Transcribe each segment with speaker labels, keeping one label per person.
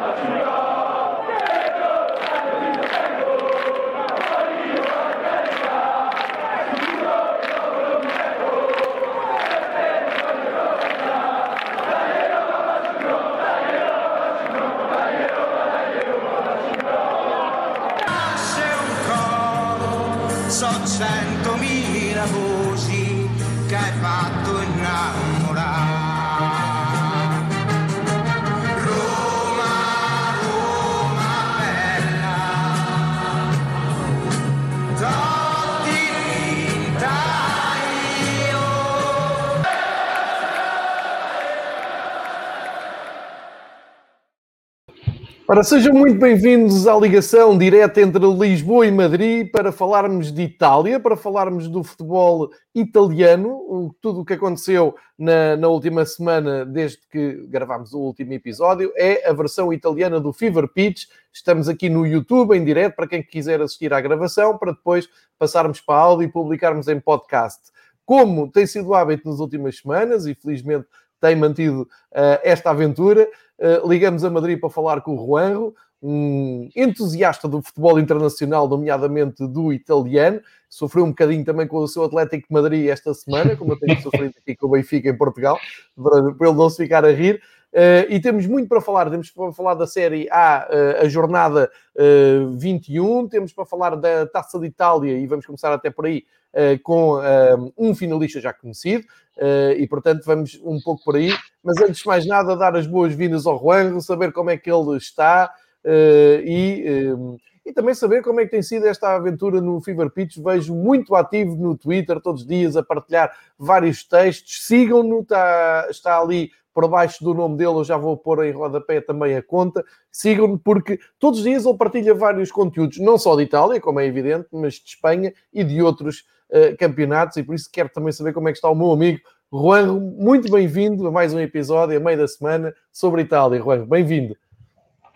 Speaker 1: America. Ora, sejam muito bem-vindos à ligação direta entre Lisboa e Madrid para falarmos de Itália, para falarmos do futebol italiano, tudo o que aconteceu na, na, última semana, desde que gravámos o último episódio, é a versão italiana do Fever Pitch. Estamos aqui no YouTube em direto para quem quiser assistir à gravação, para depois passarmos para áudio e publicarmos em podcast. Como tem sido hábito nas últimas semanas, e felizmente tem mantido uh, esta aventura. Uh, ligamos a Madrid para falar com o Juanro, um entusiasta do futebol internacional, nomeadamente do italiano. Sofreu um bocadinho também com o seu Atlético de Madrid esta semana, como eu tenho sofrido aqui com o Benfica em Portugal, para, para ele não se ficar a rir. Uh, e temos muito para falar. Temos para falar da Série A, uh, a jornada uh, 21. Temos para falar da Taça de Itália, e vamos começar até por aí, com um finalista já conhecido. E, portanto, vamos um pouco por aí. Mas, antes de mais nada, dar as boas-vindas ao Juan, saber como é que ele está e e também saber como é que tem sido esta aventura no Fever Pitch. Vejo muito ativo no Twitter todos os dias a partilhar vários textos. Sigam-no, está, está ali por baixo do nome dele, eu já vou pôr em rodapé também a conta. Sigam-me, porque todos os dias ele partilha vários conteúdos, não só de Itália, como é evidente, mas de Espanha e de outros uh, campeonatos, e por isso quero também saber como é que está o meu amigo Juan. Muito bem-vindo a mais um episódio, a meio da semana, sobre Itália. Juan, bem-vindo.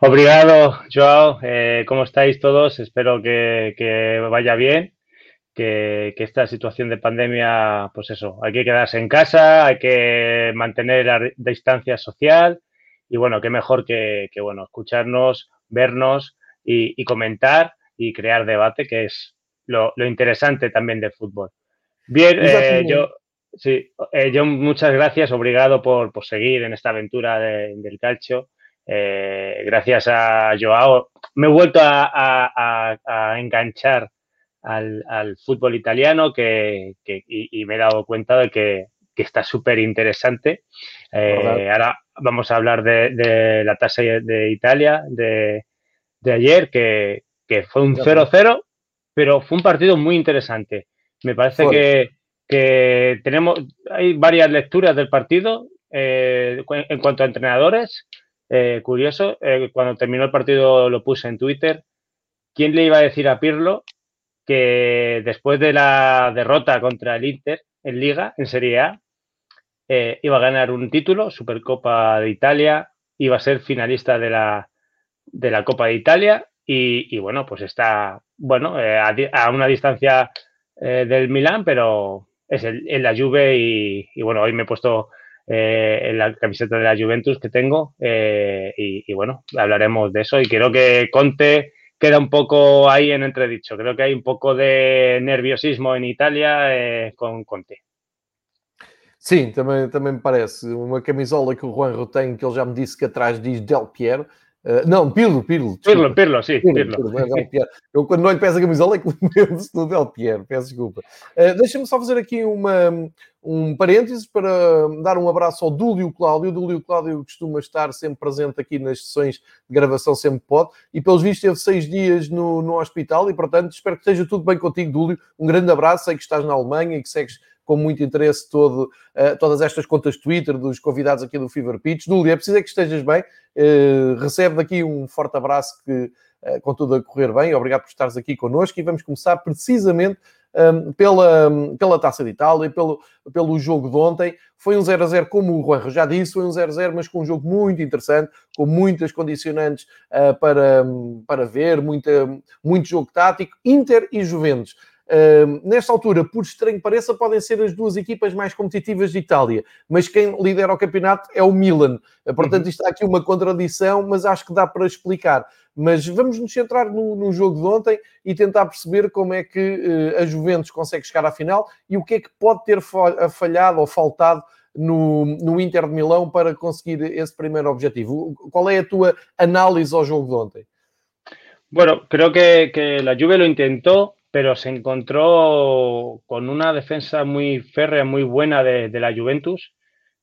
Speaker 2: Obrigado, Joao. Eh, ¿Cómo estáis todos? Espero que, que vaya bien. que, esta situación de pandemia, pues eso, hay que quedarse en casa, hay que mantener la distancia social y bueno, qué mejor que, bueno, escucharnos, vernos y, comentar y crear debate, que es lo, interesante también del fútbol. Bien, eh, yo, sí, eh, yo muchas gracias, obrigado por, seguir en esta aventura del calcio. Eh, gracias a Joao, me he vuelto a enganchar al, fútbol italiano que, y, me he dado cuenta de que, está súper interesante. Ahora vamos a hablar de, la tasa de Italia de, ayer, que, fue un 0-0, pero fue un partido muy interesante. Me parece que, tenemos, hay varias lecturas del partido eh, en cuanto a entrenadores. Eh, curioso, cuando terminó el partido lo puse en Twitter. ¿Quién le iba a decir a Pirlo que después de la derrota contra el Inter en Liga, en Serie A, eh, iba a ganar un título, Supercopa de Italia, iba a ser finalista de la, de la Copa de Italia y, bueno, pues está, bueno, eh, a, una distancia eh, del Milán, pero es en la Juve y, bueno, hoy me he puesto en la camiseta de la Juventus que tengo y, bueno, hablaremos de eso y quiero que Conte queda un poco ahí en entredicho. Creo que hay un poco de nerviosismo Itália eh, com Conte.
Speaker 1: Sim, também, também me parece. Uma camisola que o Juanro que ele já me disse que atrás diz Del Piero. Uh, não, Pirlo, Pirlo.
Speaker 2: Pirlo, Pirlo, sim, Pirlo. Pirlo. Pirlo
Speaker 1: Eu, quando não lhe peço a camisola, é que lembro-se do Del Piero, peço desculpa. Uh, Deixa-me só fazer aqui uma, um parênteses para dar um abraço ao Dúlio Cláudio. O Dúlio Cláudio costuma estar sempre presente aqui nas sessões de gravação, sempre pode, e pelos vistos teve seis dias no, no hospital e, portanto, espero que esteja tudo bem contigo, Dúlio. Um grande abraço, sei que estás na Alemanha e que segues com muito interesse todo, uh, todas estas contas Twitter dos convidados aqui do Fever Pitch. Dúlio, é preciso é que estejas bem. Uh, recebe daqui um forte abraço que, uh, com tudo a correr bem. Obrigado por estares aqui connosco e vamos começar precisamente um, pela, pela Taça de Itália, pelo, pelo jogo de ontem. Foi um 0 a 0, como o Juan já disse, foi um 0 a 0, mas com um jogo muito interessante, com muitas condicionantes uh, para, para ver, muita, muito jogo tático. Inter e Juventus. Nesta altura, por estranho que pareça, podem ser as duas equipas mais competitivas de Itália, mas quem lidera o campeonato é o Milan. Uh, portanto, uhum. isto está aqui uma contradição, mas acho que dá para explicar. Mas vamos nos centrar no, no jogo de ontem e tentar perceber como é que uh, a Juventus consegue chegar à final e o que é que pode ter falhado ou faltado no, no Inter de Milão para conseguir esse primeiro objetivo. Qual é a tua análise ao jogo de ontem?
Speaker 2: Bueno, creo que, que la Juve lo intentó, pero se encontró con una defensa muy férrea, muy buena de, la Juventus.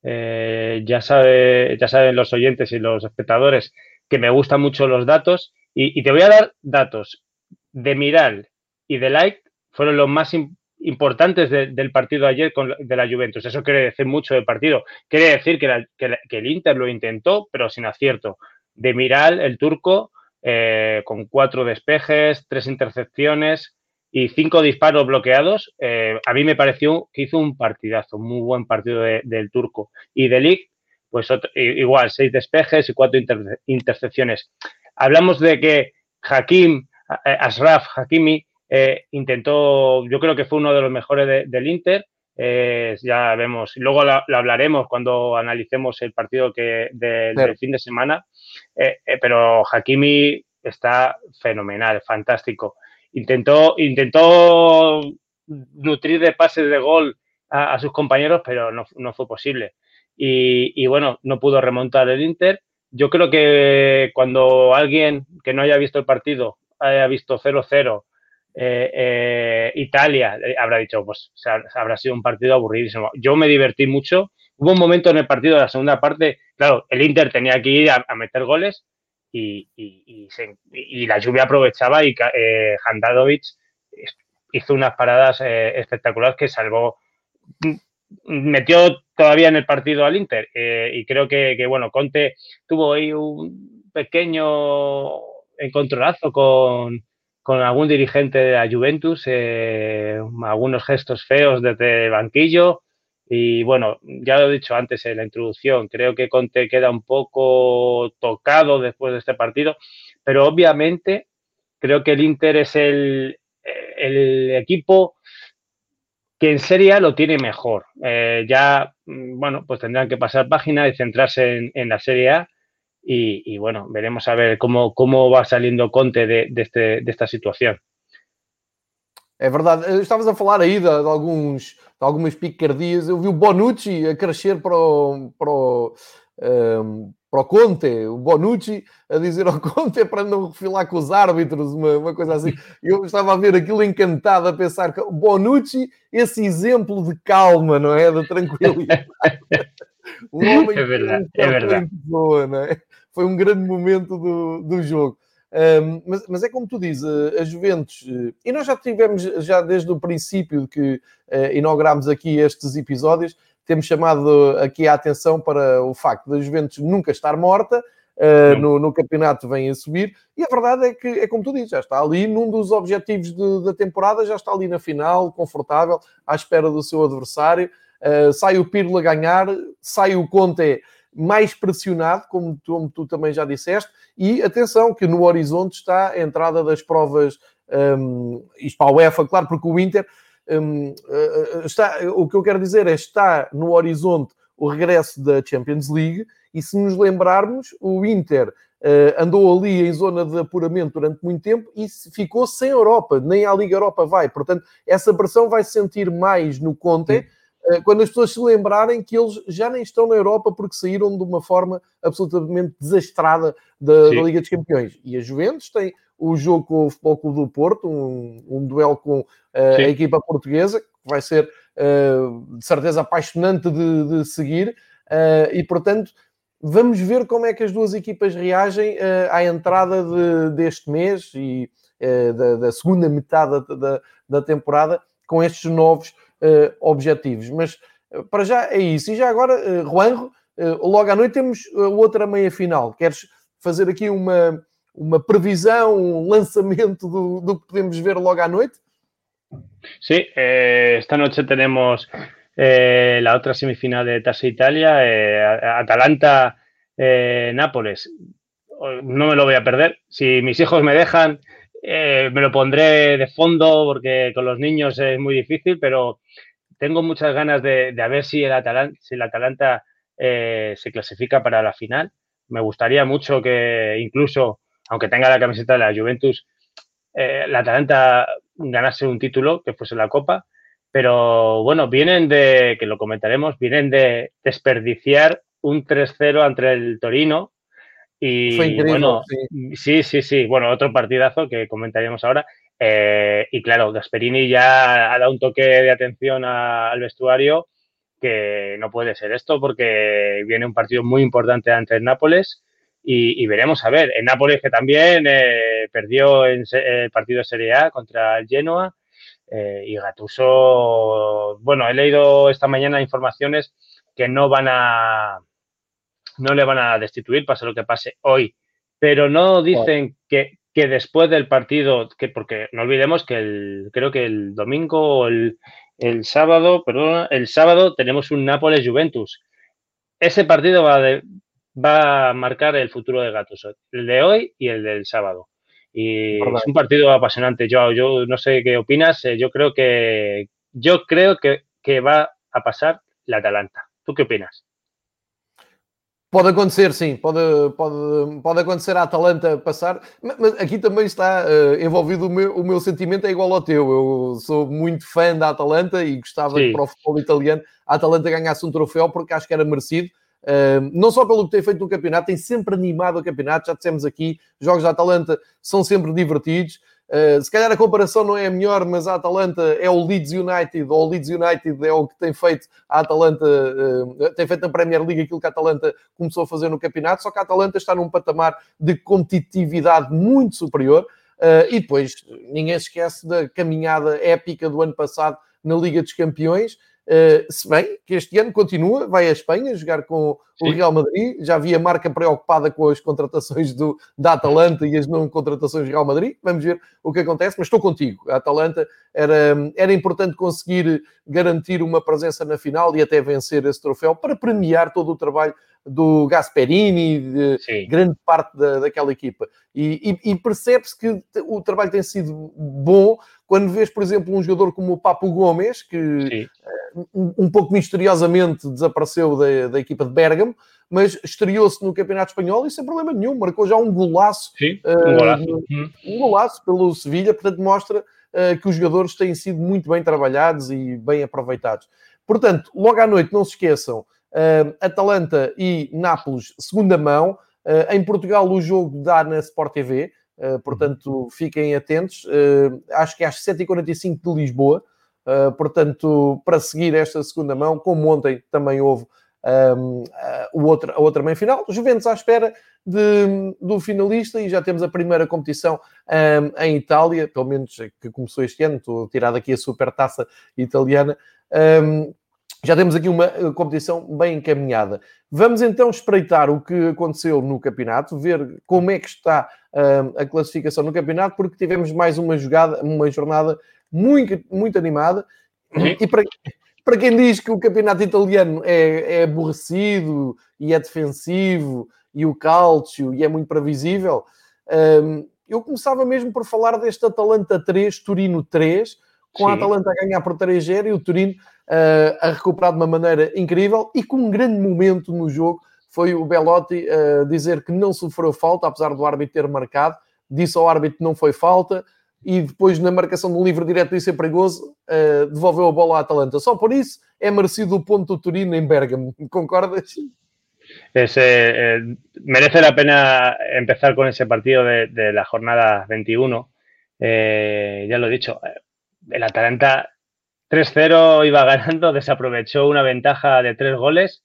Speaker 2: Eh, ya, ya saben los oyentes y los espectadores que me gustan mucho los datos y, te voy a dar datos de Miral y de Light fueron los más importantes del partido ayer de la Juventus. Eso quiere decir mucho del partido. Quiere decir que, que, el Inter lo intentó, pero sin acierto. De Miral, el turco, eh, con cuatro despejes, tres intercepciones y cinco disparos bloqueados, eh, a mí me pareció que hizo un partidazo, muy buen partido del turco. Y de Ligt, pues igual, seis despejes y cuatro intercepciones. Hablamos de que Hakim, eh, Asraf Hakimi, eh, intentó, yo creo que fue uno de los mejores del Inter. Eh, ya vemos, luego lo, hablaremos cuando analicemos el partido que del fin de semana. Pero Hakimi está fenomenal, fantástico. Intentó, intentó nutrir de pases de gol a, sus compañeros, pero no, no fue posible. Y, y, bueno, no pudo remontar el Inter. Yo creo que cuando alguien que no haya visto el partido haya visto 0-0 eh, eh, Italia, eh, habrá dicho, pues habrá sido un partido aburridísimo. Yo me divertí mucho. Hubo un momento en el partido de la segunda parte, claro, el Inter tenía que ir a, meter goles y, la lluvia aprovechaba y eh, hizo unas paradas espectaculares que salvó, metió todavía en el partido al Inter y creo que, que, bueno, Conte tuvo ahí un pequeño encontronazo con, con algún dirigente de la Juventus, eh, algunos gestos feos desde el banquillo. Y bueno, ya lo he dicho antes en la introducción, creo que Conte queda un poco tocado después de este partido, pero obviamente creo que el Inter es el, equipo que en Serie lo tiene mejor. Eh, ya, bueno, pues tendrán que pasar página y centrarse en, la Serie A y, bueno, veremos a ver cómo, cómo va saliendo Conte de, este, de esta situação.
Speaker 1: É verdade, estavas a falar aí de, de, alguns, de algumas picardias. Eu vi o Bonucci a crescer para o, para o, um, ehm, para o Conte, o Bonucci a dizer ao Conte para não refilar com os árbitros, uma, uma coisa assim. Eu estava a ver aquilo encantado, a pensar que o Bonucci, esse exemplo de calma, não é? De tranquilidade.
Speaker 2: Homem é verdade, é verdade.
Speaker 1: Pessoa, é? foi um grande momento do, do jogo. Um, mas, mas, é como tu dizes, a Juventus, eh, e nós já tivemos, já desde o princípio que uh, inauguramos aqui estes episódios, temos chamado aqui a atenção para o facto da Juventus nunca estar morta, uh, no, no, campeonato vem a subir, e a verdade é que, é como tu dizes, já está ali num dos objetivos de, da temporada, já está ali na final, confortável, à espera do seu adversário, uh, sai o Pirlo a ganhar, sai o Conte mais pressionado, como tu, como tu, também já disseste, e atenção que no horizonte está a entrada das provas, um, isto para a UEFA, claro, porque o Inter um, eh, está, o que eu quero dizer é está no horizonte o regresso da Champions League, e se nos lembrarmos, o Inter Uh, andou ali em zona de apuramento durante muito tempo e ficou sem Europa, nem a Liga Europa vai. Portanto, essa pressão vai se sentir mais no Conte, eh, quando as pessoas se lembrarem que eles já nem estão na Europa porque saíram de uma forma absolutamente desastrada da, da Liga dos Campeões. E a Juventus tem o jogo com o Futebol Clube do Porto, um, um duelo com uh, a equipa portuguesa, que vai ser uh, de certeza apaixonante de, de seguir, uh, e portanto vamos ver como é que as duas equipas reagem à entrada de, deste mês e da, da, segunda metade da, da temporada com estes novos uh, objetivos. Mas uh, para já é isso. E já agora, uh, Juanjo, logo à noite temos outra meia final. Queres fazer aqui uma, uma previsão, um lançamento do, do que podemos ver logo à noite?
Speaker 2: Sí, eh, esta noche tenemos eh, la otra semifinal de Tasa Italia, eh, Atalanta-Nápoles. no me lo voy a perder. Si mis hijos me dejan, me lo pondré de fondo porque con los niños es muy difícil, pero tengo muchas ganas de, ver si el Atalanta, si Atalanta se clasifica para la final. Me gustaría mucho que incluso, aunque tenga la camiseta de la Juventus, la Atalanta ganase un título, que fuese la Copa, pero bueno, vienen de, que lo comentaremos, vienen de desperdiciar un 3-0 ante el Torino. Y bueno, sí. sí. sí, Bueno, otro partidazo que comentaríamos ahora. Eh, y claro, Gasperini ya ha dado un toque de atención al vestuario que no puede ser esto porque viene un partido muy importante ante el Nápoles y, veremos a ver. El Nápoles que también eh, perdió en el partido de Serie A contra el Genoa eh, y Gatuso, bueno, he leído esta mañana informaciones que no van a, no le van a destituir, pase lo que pase hoy, pero no dicen que, que, después del partido, que porque no olvidemos que el, creo que el domingo o el, el sábado, perdón, el sábado tenemos un Nápoles Juventus. Ese partido va, va a marcar el futuro de Gatuso, el de hoy y el del sábado. Y es un partido apasionante, Joao. Yo no sé qué opinas. Eh, yo creo que yo creo que, que va a pasar la Atalanta. ¿Tú qué opinas?
Speaker 1: Pode acontecer, sim, pode, pode, pode acontecer a Atalanta passar, mas aqui também está uh, envolvido o meu, o meu sentimento, é igual ao teu. Eu sou muito fã da Atalanta e gostava sim. que para o futebol italiano a Atalanta ganhasse um troféu porque acho que era merecido não só pelo que tem feito no campeonato, tem sempre animado o campeonato, já dissemos aqui, jogos da Atalanta são sempre divertidos. Uh, se calhar a comparação não é a melhor, mas a Atalanta é o Leeds United, ou o Leeds United é o que tem feito a Atalanta, uh, tem feito na Premier League aquilo que a Atalanta começou a fazer no campeonato, só que a Atalanta está num patamar de competitividade muito superior. Uh, e depois ninguém se esquece da caminhada épica do ano passado na Liga dos Campeões, Uh, se bem que este ano continua, vai à Espanha jogar com Sim. o Real Madrid. Já havia marca preocupada com as contratações do, da Atalanta e as não contratações do Real Madrid. Vamos ver o que acontece, mas estou contigo. A Atalanta era, era importante conseguir garantir uma presença na final e até vencer esse troféu para premiar todo o trabalho do Gasperini, de Sim. grande parte da, daquela equipa. E, e, e percebe-se que o trabalho tem sido bom quando vês, por exemplo, um jogador como o Papo Gomes, que um, um, pouco misteriosamente desapareceu da, da equipa de Bergamo, mas estreou-se no Campeonato Espanhol e sem problema nenhum, marcou já um golaço,
Speaker 2: Sim, um golaço,
Speaker 1: uh, um golaço pelo Sevilha, portanto mostra uh, que os jogadores têm sido muito bem trabalhados e bem aproveitados. Portanto, logo à noite, não se esqueçam, Atalanta e Nápoles, segunda mão. Uh, em Portugal, o jogo dá na Sport TV, uh, portanto, fiquem atentos. acho que é às 7h45 de Lisboa, portanto, para seguir esta segunda mão, como ontem também houve um, o outro, a outra meia-final. Juventus à espera de, do finalista e já temos a primeira competição um, em Itália, pelo menos que começou este ano, estou a tirar daqui a super taça italiana. Um, já temos aqui uma eh, competição bem encaminhada. Vamos então espreitar o que aconteceu no campeonato, ver como é que está uh, a classificação no campeonato, porque tivemos mais uma jogada, uma jornada muito, muito animada. Uhum. E para, para quem diz que o campeonato italiano é, é aborrecido e é defensivo e o calcio e é muito previsível, um, eu começava mesmo por falar deste Atalanta 3, Turino 3, com Sim. a Atalanta a ganhar por 3-0 e o Turino uh, a recuperar de uma maneira incrível e com um grande momento no jogo foi o Belotti uh, dizer que não sofreu falta, apesar do árbitro ter marcado, disse ao árbitro que não foi falta e depois na marcação do livre direto isso é perigoso, uh, devolveu a bola à Atalanta. Só por isso é merecido o ponto do Turino em Bergamo. Concordas?
Speaker 2: Es, eh, merece la pena empezar con ese partido de, de la jornada 21. Eh, ya lo he dicho, el Atalanta 3-0 iba ganando, desaprovechó una ventaja de tres goles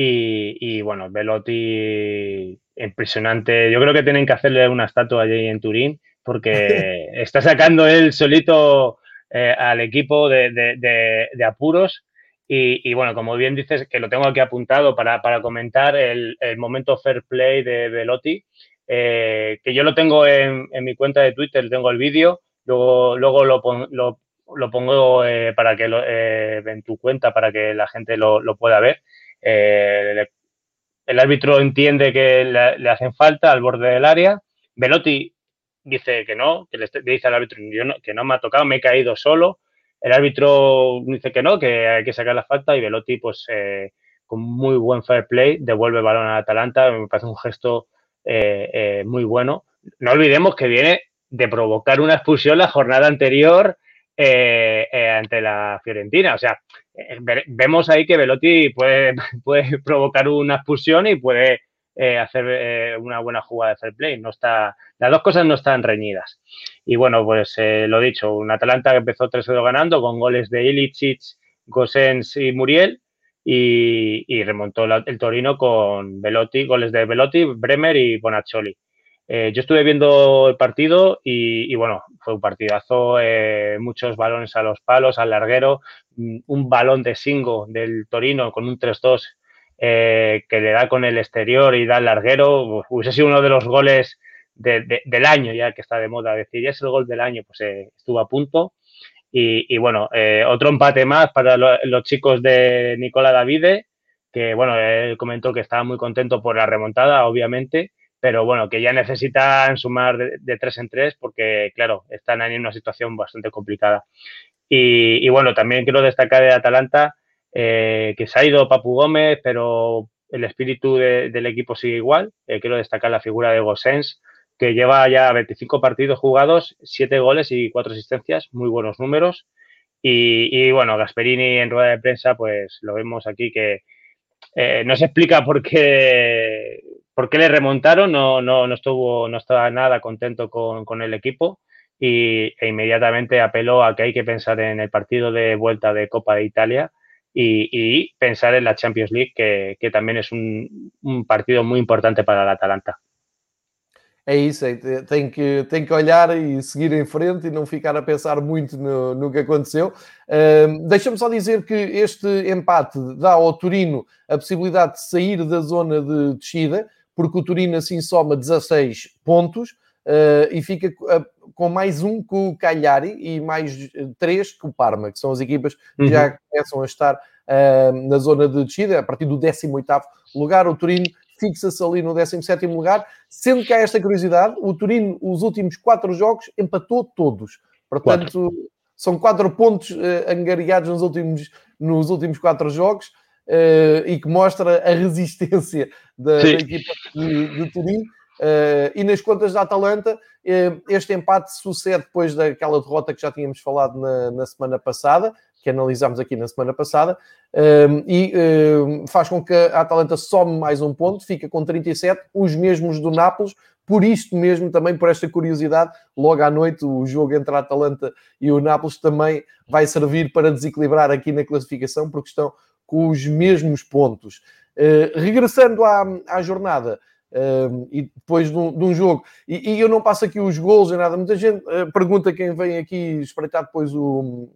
Speaker 2: y, bueno, Velotti impresionante. Yo creo que tienen que hacerle una estatua allí en Turín porque está sacando él solito eh, al equipo de, apuros. Y, bueno, como bien dices, que lo tengo aquí apuntado para, comentar el, momento fair play de Velotti, eh, que yo lo tengo en, mi cuenta de Twitter, tengo el vídeo, luego, luego lo, lo, lo pongo eh, para que lo, eh, en tu cuenta para que la gente lo, lo pueda ver. Eh, el árbitro entiende que le, hacen falta al borde del área. Velotti dice que no, que le dice al árbitro yo no, que no me ha tocado, me he caído solo. El árbitro dice que no, que hay que sacar la falta y Velotti, pues eh, con muy buen fair play, devuelve el balón a Atalanta. Me parece un gesto muy bueno. No olvidemos que viene de provocar una expulsión la jornada anterior ante la Fiorentina. O sea, vemos ahí que Velotti puede, puede provocar una expulsión y puede hacer una buena jugada de fair play. No está, las dos cosas no están reñidas. Y bueno, pues lo dicho, un Atalanta que empezó 3-0 ganando con goles de Ilicic, Gosens y Muriel y, remontó el Torino con Velotti, goles de Velotti, Bremer y Bonaccioli. Eh, yo estuve viendo el partido y, bueno, fue un partidazo, eh, muchos balones a los palos, al larguero, mm, un balón de Singo del Torino con un 3-2 eh, que le da con el exterior y da al larguero, hubiese sido uno de los goles del año ya que está de moda decir, ya es el gol del año, pues estuvo a punto. Y, bueno, otro empate más para los chicos de Nicola Davide, que bueno, él comentó que estaba muy contento por la remontada, obviamente, pero bueno, que ya necesitan sumar de, tres en tres porque, claro, están en una situación bastante complicada. Y, bueno, también quiero destacar de Atalanta eh, que se ha ido Papu Gómez, pero el espíritu del equipo sigue igual. Eh, quiero destacar la figura de Gossens, que lleva ya 25 partidos jugados, 7 goles y 4 asistencias, muy buenos números. Y, bueno, Gasperini en rueda de prensa, pues lo vemos aquí que eh, no se explica por qué, por qué le remontaron, no, no, no, estuvo, no estaba nada contento con, el equipo y, e inmediatamente apeló a que hay que pensar en el partido de vuelta de Copa de Italia y, pensar en la Champions League, que, que también es un, un partido muy importante para el Atalanta.
Speaker 1: é isso, tem, que, tem que olhar e seguir em frente e não ficar a pensar muito no, no que aconteceu. Uh, Deixa-me só dizer que este empate dá ao Turino a possibilidade de sair da zona de descida, porque o Turino assim soma 16 pontos uh, e fica uh, com mais um com o Cagliari e mais três com o Parma, que são as equipas que uhum. já começam a estar na zona de descida, a partir do 18 lugar. O Turino fixa-se ali no 17 lugar, sendo que há esta curiosidade, o Turino, os últimos quatro jogos, empatou todos. Portanto, quatro. são quatro pontos uh, angariados nos últimos, nos últimos quatro jogos uh, e que mostra a resistência da, da equipa de, de Turino. Uh, e nas contas da Atalanta, uh, este empate sucede depois daquela derrota que já tínhamos falado na, na semana passada, que analisámos aqui na semana passada, um, e um, faz com que a Atalanta some mais um ponto, fica com 37, os mesmos do Nápoles, por isto mesmo, também por esta curiosidade, logo à noite o jogo entre a Atalanta e o Nápoles também vai servir para desequilibrar aqui na classificação, porque estão com os mesmos pontos. Uh, regressando à, à jornada, um, e depois de um, de um jogo, e, e, eu não passo aqui os gols e nada, muita gente uh, pergunta quem vem aqui espreitar depois o,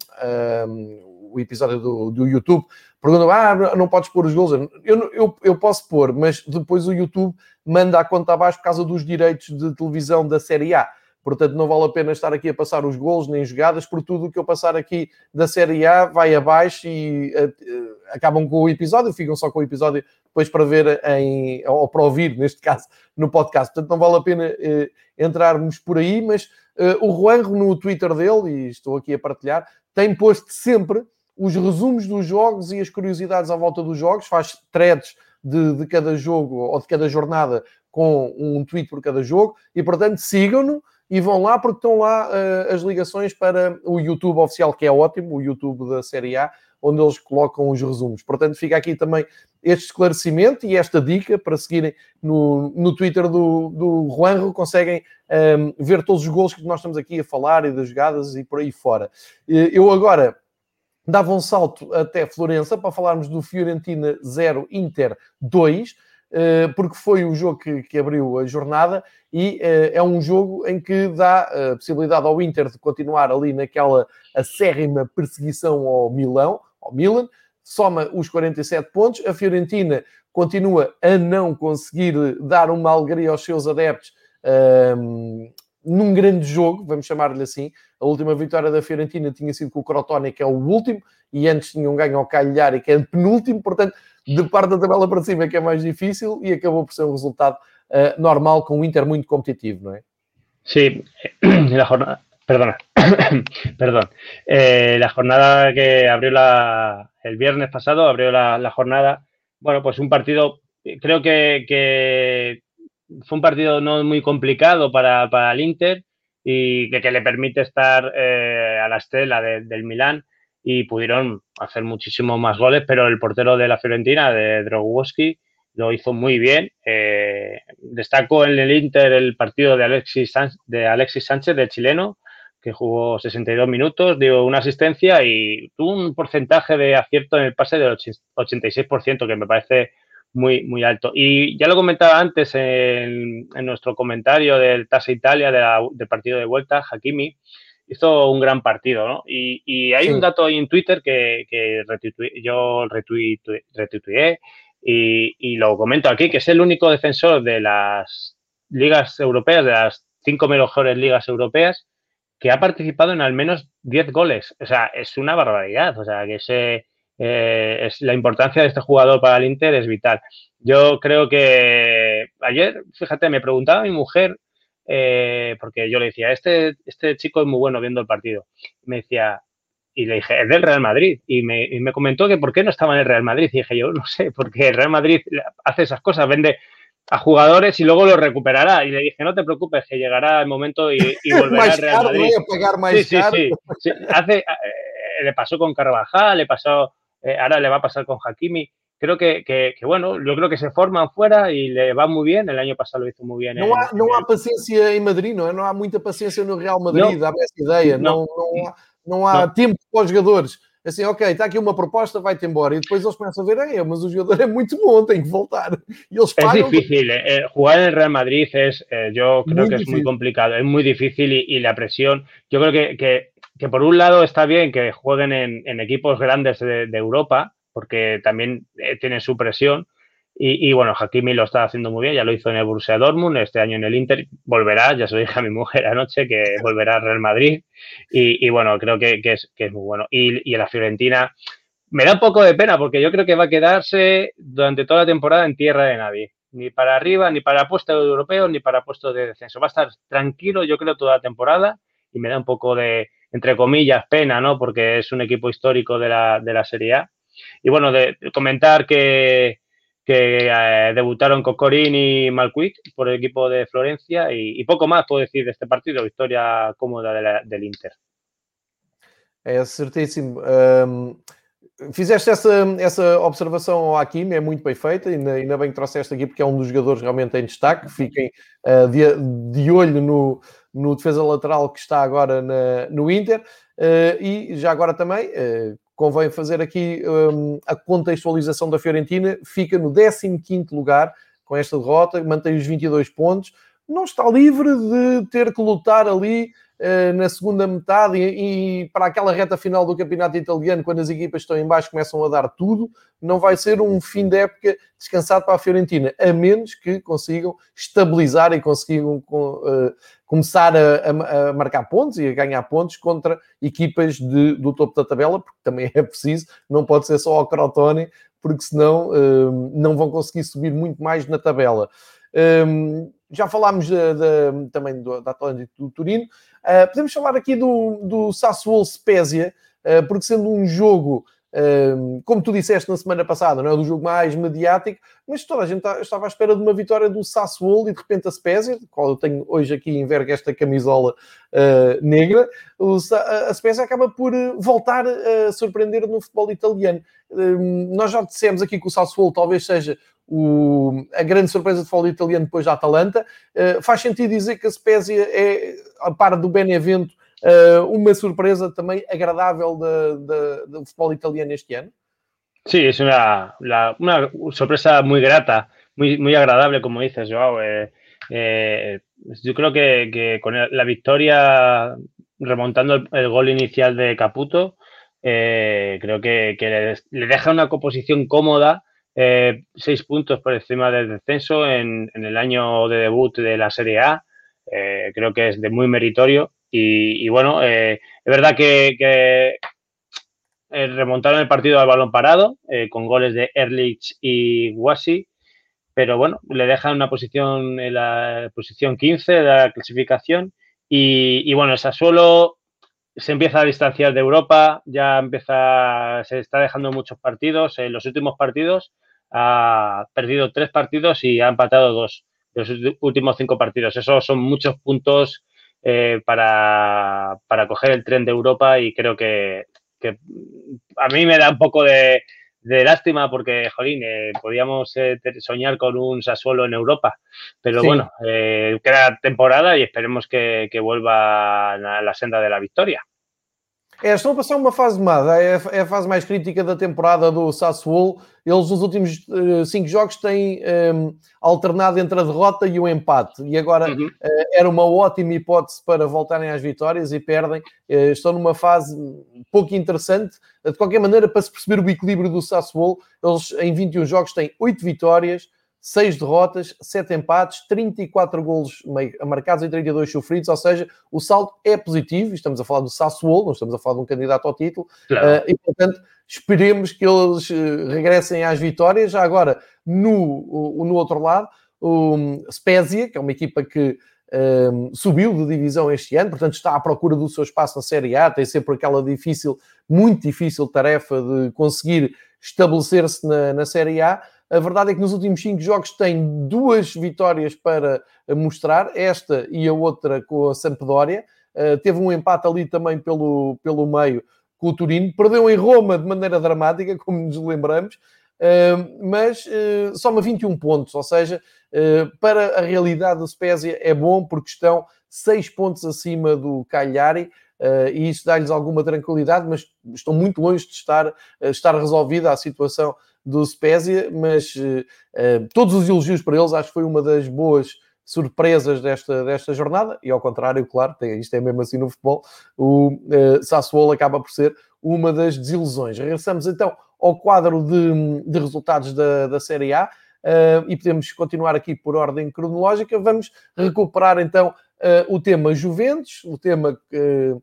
Speaker 1: um, o episódio do, do YouTube, pergunta, ah, não podes pôr os gols, eu, eu, eu posso pôr, mas depois o YouTube manda a conta abaixo por causa dos direitos de televisão da Série A. Portanto, não vale a pena estar aqui a passar os gols nem jogadas, por tudo o que eu passar aqui da Série A vai abaixo e uh, acabam com o episódio, ficam só com o episódio depois para ver em, ou para ouvir, neste caso, no podcast. Portanto, não vale a pena uh, entrarmos por aí, mas uh, o Juanro, no Twitter dele, e estou aqui a partilhar, tem posto sempre os resumos dos jogos e as curiosidades à volta dos jogos, faz threads de, de cada jogo ou de cada jornada com um tweet por cada jogo, e portanto sigam-no e vão lá porque estão lá uh, as ligações para o YouTube oficial, que é ótimo, o YouTube da Série A, onde eles colocam os resumos. Portanto, fica aqui também este esclarecimento e esta dica para seguirem no, no Twitter do, do Juanro, conseguem um, ehm, ver todos os gols que nós estamos aqui a falar e das jogadas e por aí fora. Eu agora dava um salto até Florença para falarmos do Fiorentina 0 Inter 2 eh, porque foi o jogo que, que abriu a jornada e uh, é um jogo em que dá a possibilidade ao Inter de continuar ali naquela acérrima perseguição ao Milão, ao Milan, soma os 47 pontos, a Fiorentina continua a não conseguir dar uma alegria aos seus adeptos um, ehm, num grande jogo, vamos chamar-lhe assim. A última vitória da Fiorentina tinha sido com o Crotone, que é o último, e antes tinham ganho ao Cagliari, que é o penúltimo, portanto de parte da tabela para cima que é mais difícil e acabou por ser um resultado uh, normal com o Inter muito competitivo, não é?
Speaker 2: Sí, la jornada, perdona, perdón, eh, la jornada que abrió la, el viernes pasado, abrió la, jornada, bueno, pues un partido, creo que, fue un partido no muy complicado para, para el Inter y que, le permite estar eh, a la estela del Milán y pudieron hacer muchísimos más goles, pero el portero de la Fiorentina, de Drogowski, lo hizo muy bien. Eh, destaco en el Inter el partido de Alexis, Sánchez, de Alexis Sánchez, de chileno, que jugó 62 minutos, dio una asistencia y tuvo un porcentaje de acierto en el pase del 86%, que me parece muy, muy alto. Y ya lo comentaba antes en, nuestro comentario del Tasa Italia, del partido de vuelta, Hakimi, hizo un gran partido, ¿no? Y, hay un dato ahí en Twitter que, yo retuiteé y, lo comento aquí, que es el único defensor de las ligas europeas, de las cinco mejores ligas europeas, que ha participado en al menos 10 goles. O sea, es una barbaridad. O sea, que ese, eh, es la importancia de este jugador para el Inter es vital. Yo creo que ayer, fíjate, me preguntaba mi mujer eh, porque yo le decía, este, este chico es muy bueno viendo el partido. Me decía, y le dije, es del Real Madrid. Y me, me, comentó que por qué no estaba en el Real Madrid. Y dije, yo no sé, porque el Real Madrid hace esas cosas, vende a jugadores y luego los recuperará. Y le dije, no te preocupes, que llegará el momento y, volverá al Real Madrid. sí, sí, sí, Hace, eh, le pasó con Carvajal, le pasó, eh, ahora le va a pasar con Hakimi creo que, que, bueno, yo creo que se forman fuera y le va muy bien. El año pasado lo hizo muy bien.
Speaker 1: No, hay no paciencia en Madrid, no No há mucha paciencia no Real Madrid, no, esa idea. No, no, há, tempo para os jogadores. Assim, ok, está aqui uma proposta, vai-te embora. E depois eles começam a ver, é, mas o jogador é muito bom, tem que voltar. E eles
Speaker 2: Es difícil, eh, eh, jugar en el Real Madrid es, eh, yo creo que es muy complicado, es muy difícil y, la presión, yo creo que, que, que, por un lado está bien que jueguen en, equipos grandes de, Europa, porque también eh, tiene su presión. Y, bueno, Hakimi lo está haciendo muy bien, ya lo hizo en el Borussia Dortmund, este año en el Inter, volverá, ya se lo dije a mi mujer anoche, que volverá al Real Madrid. Y, bueno, creo que, es, muy bueno. Y, en la Fiorentina, me da un poco de pena porque yo creo que va a quedarse durante toda la temporada en tierra de nadie. Ni para arriba, ni para puesto europeo, ni para puesto de descenso. Va a estar tranquilo, yo creo, toda la temporada y me da un poco de, entre comillas, pena, ¿no? Porque es un equipo histórico de la, de la Serie A y bueno, de, comentar que, que eh, debutaron Cocorín y Malquic por el equipo de Florencia y, poco más puedo decir de este partido, victoria cómoda del Inter.
Speaker 1: É certíssimo. Um, fizeste essa, essa observação ao Hakimi, é muito bem feita, ainda, ainda bem que trouxeste aqui, porque é um dos jogadores realmente em destaque. Fiquem uh, de, de olho no, no defesa lateral que está agora na, no Inter. Uh, e já agora também, uh, convém fazer aqui um, a contextualização da Fiorentina, fica no 15 lugar com esta derrota, mantém os 22 pontos, não está livre de ter que lutar ali na segunda metade e, para aquela reta final do campeonato italiano, quando as equipas estão em baixo começam a dar tudo, não vai ser um fim de época descansado para a Fiorentina, a menos que consigam estabilizar e consigam uh, começar a, marcar pontos e a ganhar pontos contra equipas de, do topo da tabela, porque também é preciso, não pode ser só o Crotone, porque senão um, não vão conseguir subir muito mais na tabela. Um, já falámos de, de, também do, da Atlântico do Turino. Uh, podemos falar aqui do, do Sassuolo Spezia, uh, porque sendo um jogo como tu disseste na semana passada, não é do jogo mais mediático, mas toda a gente tá, estava à espera de uma vitória do Sassuolo e de repente a Spezia, qual eu tenho hoje aqui em verga esta camisola uh, negra, o, a Spezia acaba por voltar a surpreender no futebol italiano. nós já dissemos aqui que o Sassuolo talvez seja o, a grande surpresa do futebol italiano depois da Atalanta. Uh, faz sentido dizer que a Spezia é, a par do Benevento, uh, uma surpresa também agradável do futebol italiano este año.
Speaker 2: Sí, es una, una sorpresa muy grata, muy, muy agradable, como dices, Joao. Eh, eh, yo creo que, que, con la victoria, remontando el, gol inicial de Caputo, eh, creo que, que le, deja una composición cómoda, seis puntos por encima del descenso en, el año de debut de la Serie A. creo que es de muy meritorio y, bueno, eh, es verdad que, eh, remontaron el partido al balón parado eh, con goles de Erlich y Wasi. pero bueno, le deja una posición en la posición 15 de la clasificación y, y bueno, el Sassuolo se empieza a distanciar de Europa, ya empieza, se está dejando muchos partidos. En los últimos partidos ha perdido tres partidos y ha empatado dos de los últimos cinco partidos. Esos son muchos puntos eh, para, para, coger el tren de Europa y creo que, que, a mí me da un poco de, de lástima porque, jolín, eh, podíamos eh, soñar con un Sassuolo en Europa. Pero sí. bueno, eh, queda temporada e esperemos que, que vuelva a la senda de la victoria.
Speaker 1: É, estão a passar uma fase má, é, é a fase mais crítica da temporada do Sassuolo. Eles, nos últimos uh, cinco jogos, têm um, alternado entre a derrota e o empate. E agora uhum. uh, era uma ótima hipótese para voltarem às vitórias e perdem. Uh, estão numa fase pouco interessante. De qualquer maneira, para se perceber o equilíbrio do Sassuolo, eles em 21 jogos têm 8 vitórias, 6 derrotas, 7 empates, 34 golos marcados e 32 sofridos, ou seja, o saldo é positivo, estamos a falar do Sassuolo, não estamos a falar de um candidato ao título, claro. uh, e portanto esperemos que eles uh, regressem às vitórias. Já agora, no, no outro lado, o Spezia, que é uma equipa que um, subiu de divisão este ano, portanto está à procura do seu espaço na Série A, tem sempre aquela difícil, muito difícil tarefa de conseguir estabelecer-se na, na Série A. A verdade é que nos últimos cinco jogos tem duas vitórias para mostrar, esta e a outra com a Sampdoria. Uh, teve um empate ali também pelo, pelo meio com o Turino. Perdeu em Roma de maneira dramática, como nos lembramos, uh, mas uh, soma 21 pontos, ou seja, para a realidade do Spezia é bom porque estão 6 pontos acima do Cagliari. Uh, e isso dá-lhes alguma tranquilidade, mas estão muito longe de estar, uh, estar resolvida a situação do Spezia, mas uh, todos os elogios para eles, acho que foi uma das boas surpresas desta, desta jornada, e ao contrário, claro, tem, isto é mesmo assim no futebol, o uh, Sassuolo acaba por ser uma das desilusões. Regressamos então ao quadro de, de resultados da, da Série A, uh, e podemos continuar aqui por ordem cronológica, vamos recuperar então Uh, o tema Juventus, o tema uh,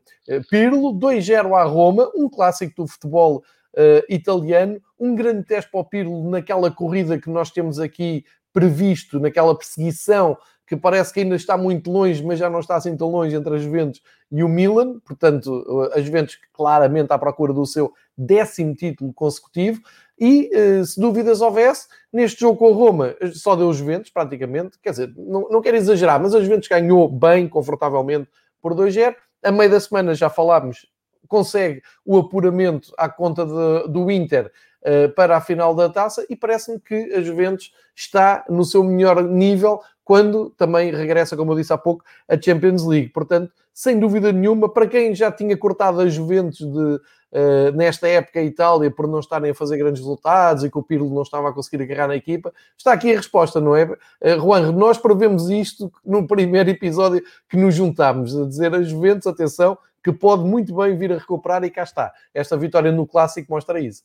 Speaker 1: Pirlo, 2-0 à Roma, um clássico do futebol uh, italiano, um grande teste para o Pirlo naquela corrida que nós temos aqui previsto, naquela perseguição que parece que ainda está muito longe, mas já não está assim tão longe entre a Juventus e o Milan. Portanto, a Juventus claramente à procura do seu décimo título consecutivo. E eh, se dúvidas houvesse, neste jogo com a Roma só deu Juventus, praticamente. Quer dizer, não, não quero exagerar, mas a Juventus ganhou bem, confortavelmente, por 2-0. A meio da semana já falámos consegue o apuramento à conta de, do Inter uh, para a final da taça e parece-me que a Juventus está no seu melhor nível quando também regressa, como eu disse há pouco, a Champions League. Portanto, sem dúvida nenhuma, para quem já tinha cortado a Juventus de, Uh, nesta época a Itália por não estarem a fazer grandes resultados e que o Pirlo não estava a conseguir agarrar na equipa. Está aqui a resposta, não é? Uh, Juan, nós prevemos isto no primeiro episódio que nos juntámos, a dizer a Juventus, atenção, que pode muito bem vir a recuperar e cá está. Esta vitória no Clássico mostra isso.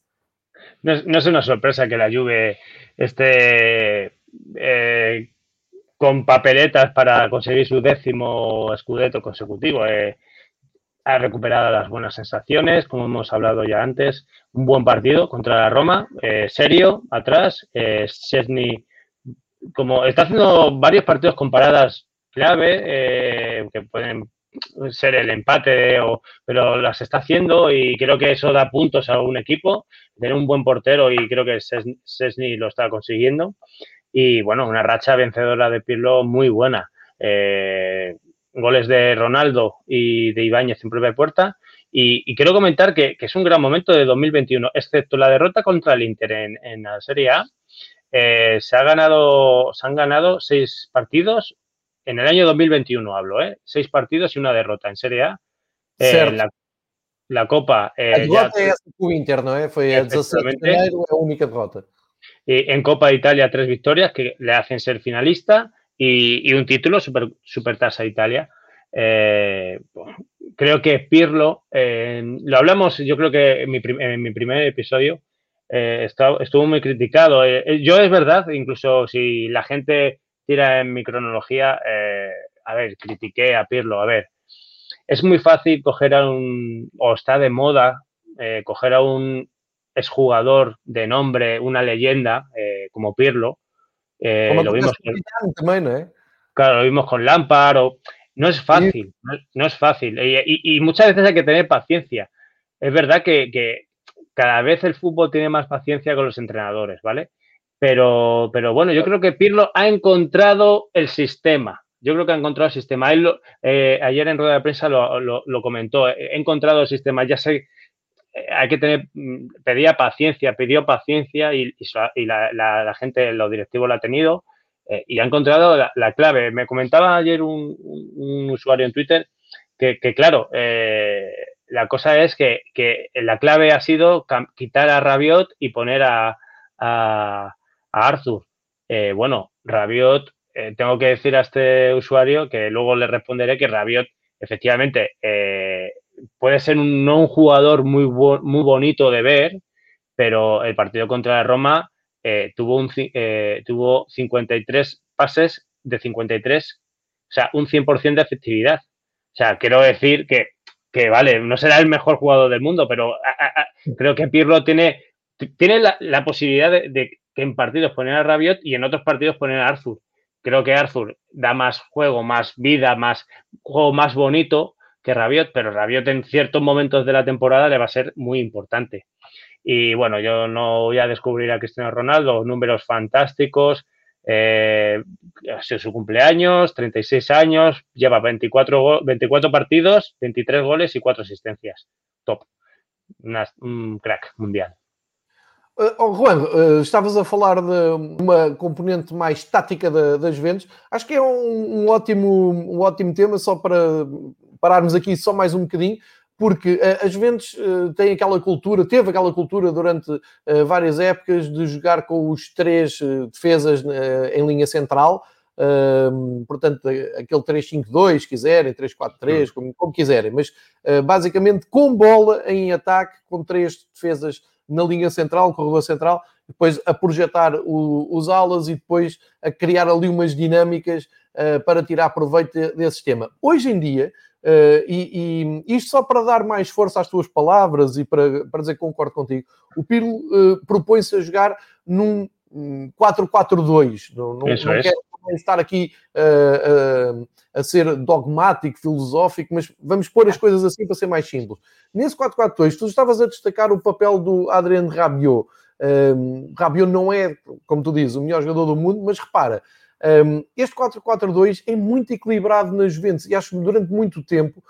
Speaker 2: No, no es una sorpresa que la Juve esté eh, con papeletas para conseguir su décimo escudeto consecutivo. Eh, ha recuperado las buenas sensaciones, como hemos hablado ya antes. Un buen partido contra la Roma, eh, serio, atrás. Eh, Chesney, como está haciendo varios partidos con paradas clave, eh, que pueden ser el empate, o, pero las está haciendo y creo que eso da puntos a un equipo. Tener un buen portero y creo que Sesni lo está consiguiendo. Y bueno, una racha vencedora de Pirlo muy buena. Eh, goles de Ronaldo y de Ibáñez en propia puerta. Y, quiero comentar que, es un gran momento de 2021, excepto la derrota contra el Inter en, en la Serie A. Eh, se, ha ganado, se han ganado seis partidos, en el año 2021 hablo, ¿eh? Seis partidos y una derrota en Serie A. Eh, la, la, Copa.
Speaker 1: Eh, a derrota é o interno, eh? foi a 17 de janeiro, é a única derrota.
Speaker 2: Y en Copa de Italia, tres victorias que le hacen ser finalista y, y un título, super, super tasa Italia. Eh, creo que Pirlo, eh, lo hablamos, yo creo que en mi, en mi primer episodio, eh, estuvo, estuvo muy criticado. Eh, yo es verdad, incluso si la gente tira en mi cronología, eh, a ver, critiqué a Pirlo, a ver, es muy fácil coger a un, o está de moda, eh, coger a un exjugador de nombre, una leyenda, eh, como Pirlo, Eh, lo vimos con, Claro, lo vimos con Lampard. O, no es fácil, no, es fácil. Y, muchas veces hay que tener paciencia. Es verdad que, cada vez el fútbol tiene más paciencia con los entrenadores, ¿vale? Pero, pero bueno, yo creo que Pirlo ha encontrado el sistema. Yo creo que ha encontrado el sistema. Él eh, ayer en rueda de prensa lo, comentó. He encontrado el sistema. Ya sé, eh, hay que tener, mm, pedía paciencia, pidió paciencia y, la, gente, los directivos lo ha tenido eh, y ha encontrado la, clave. Me comentaba ayer un, usuario en Twitter que, claro, la cosa es que, la clave ha sido quitar a Rabiot y poner a, Arthur. bueno, Rabiot eh, tengo que decir a este usuario que luego le responderé que Rabiot efectivamente eh, puede ser un, no un jugador muy, muy bonito de ver, pero el partido contra Roma eh, tuvo, un, tuvo 53 pases de 53, o sea, un 100% de efectividad. O sea, quiero decir que, que, vale, no será el mejor jugador del mundo, pero creo que Pirlo tiene, tiene la, posibilidad de, que en partidos poner a Rabiot y en otros partidos poner a Arthur creo que Arthur da más juego, más vida, más juego más bonito que Rabiot, pero Rabiot en ciertos momentos de la temporada le va a ser muy importante. Y bueno, yo no voy a descubrir a Cristiano Ronaldo, números fantásticos, eh, ha sido su cumpleaños, 36 años, lleva 24, 24 partidos, 23 goles y 4 asistencias. Top. un crack mundial.
Speaker 1: Uh, oh, Juan, uh, estavas a falar de uma componente mais tática das vendas. Acho que é um, um, ótimo, um ótimo tema, só para pararmos aqui só mais um bocadinho, porque uh, as vendas têm aquela cultura, teve aquela cultura durante várias épocas de jogar com os três defesas em linha central. portanto, aquele 3-5-2, se quiserem, 3-4-3, como, como quiserem, mas basicamente com bola em ataque, com três defesas na linha central, corredor central, depois a projetar o, os alas e depois a criar ali umas dinâmicas uh, para tirar proveito desse sistema. Hoje em dia, uh, e, e, isto só para dar mais força às tuas palavras e para, para dizer que concordo contigo, o Pirlo uh, propõe-se a jogar num 4-4-2. Não, não, não quero estar aqui uh, uh, a ser dogmático, filosófico, mas vamos pôr as coisas assim para ser mais simples. Nesse 4-4-2, tu estavas a destacar o papel do Adrien Rabiot. Um, Rabiot não é, como tu dizes, o melhor jogador do mundo, mas repara, um, este 4-4-2 é muito equilibrado nas Juventus e acho que durante muito tempo,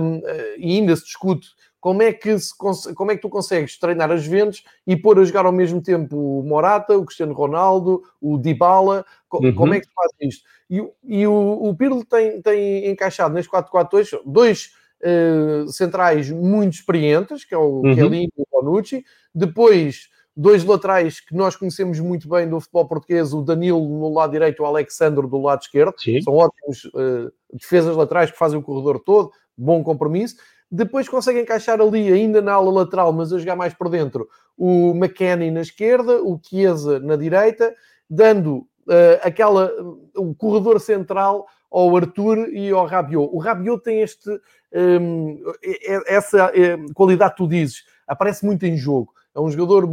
Speaker 1: um, e ainda se discute como é que, se, como é que tu consegues treinar as Juventus e pôr a jogar ao mesmo tempo o Morata, o Cristiano Ronaldo, o Dybala, uhum. como é que se faz isto? E, e o, o Pirlo tem, tem encaixado neste 4-4-2 dois uh, centrais muito experientes, que é o uhum. Kelly e o Bonucci, depois dois laterais que nós conhecemos muito bem do futebol português, o Danilo no lado direito e o Alexandre do lado esquerdo, Sim. são ótimos uh, defesas laterais que fazem o corredor todo, bom compromisso, depois consegue encaixar ali, ainda na ala lateral, mas a jogar mais por dentro, o McKenny na esquerda, o Chiesa na direita, dando uh, aquela, o corredor central ao Arthur e ao Rabiot. O Rabiot tem este, um, essa um, qualidade que tu dizes, aparece muito em jogo. É um jogador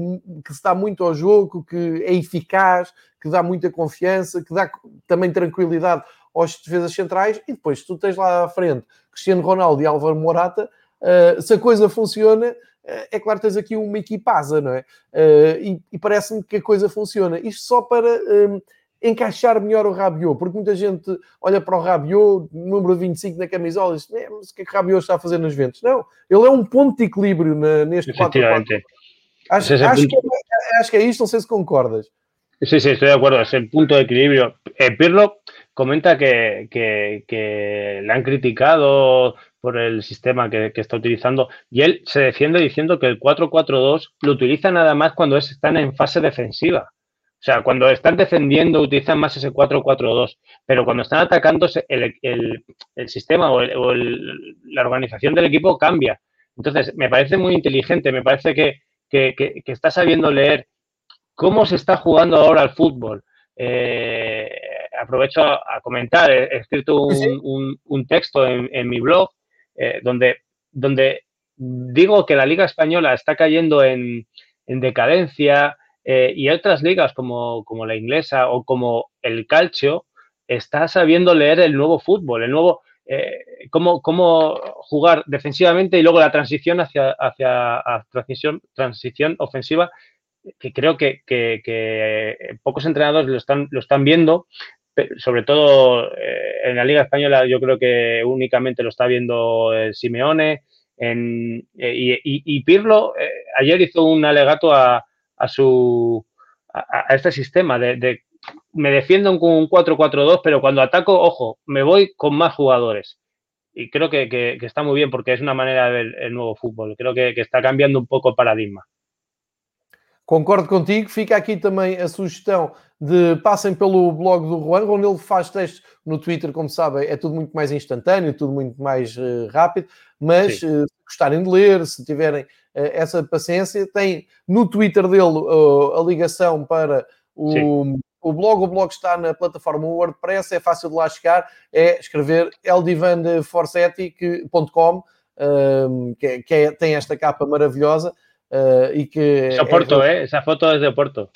Speaker 1: que se dá muito ao jogo, que é eficaz, que dá muita confiança, que dá também tranquilidade aos defesas centrais. E depois, se tu tens lá à frente Cristiano Ronaldo e Álvaro Morata, uh, se a coisa funciona, uh, é claro que tens aqui uma equipasa, não é? Uh, e, e parece-me que a coisa funciona. Isto só para um, encaixar melhor o Rabiot, porque muita gente olha para o Rabiot, número 25 na camisola, e diz, mas o que é que o Rabiot está a fazer nos ventos? Não, ele é um ponto de equilíbrio na, neste 4 Acho, acho, que é, acho que é isto, não sei se concordas.
Speaker 2: Sí, sí, estoy de acuerdo. Es el punto de equilibrio. Eh, Pirlo comenta que, que, le han criticado por el sistema que, está utilizando y él se defiende diciendo que el 4-4-2 lo utiliza nada más cuando están en fase defensiva. O sea, cuando están defendiendo utilizan más ese 4-4-2, pero cuando están atacando el, el, sistema o, la organización del equipo cambia. Entonces, me parece muy inteligente, me parece que, que está sabiendo leer cómo se está jugando ahora el fútbol. Eh, aprovecho a, comentar, he, escrito un, texto en, mi blog eh, donde, donde digo que la Liga Española está cayendo en, decadencia, Eh, y otras ligas como, como la inglesa o como el calcio está sabiendo leer el nuevo fútbol, el nuevo, eh, cómo, cómo, jugar defensivamente y luego la transición hacia, hacia transición, transición ofensiva, que creo que, que, que, pocos entrenadores lo están, lo están viendo, sobre todo en la Liga Española yo creo que únicamente lo está viendo Simeone, en, y, Pirlo ayer hizo un alegato a, a su a, este sistema de, me defiendo con un 4-4-2, pero cuando ataco, ojo, me voy con más jugadores. Y creo que, está muy bien porque es una manera de ver el nuevo fútbol. Creo que, está cambiando un pouco o paradigma.
Speaker 1: Concordo contigo. Fica aqui também a sugestão de passem pelo blog do Juan, onde ele faz textos no Twitter, como sabem, é tudo muito mais instantâneo, tudo muito mais uh, rápido, mas uh, se gostarem de ler, se tiverem uh, essa paciência, tem no Twitter dele a ligação para o, o blog. O blog está na plataforma WordPress, é fácil de lá chegar, é escrever eldivandeforsetic.com, que, que é, tem esta capa maravilhosa. e que
Speaker 2: é Porto, é, essa foto é de Porto.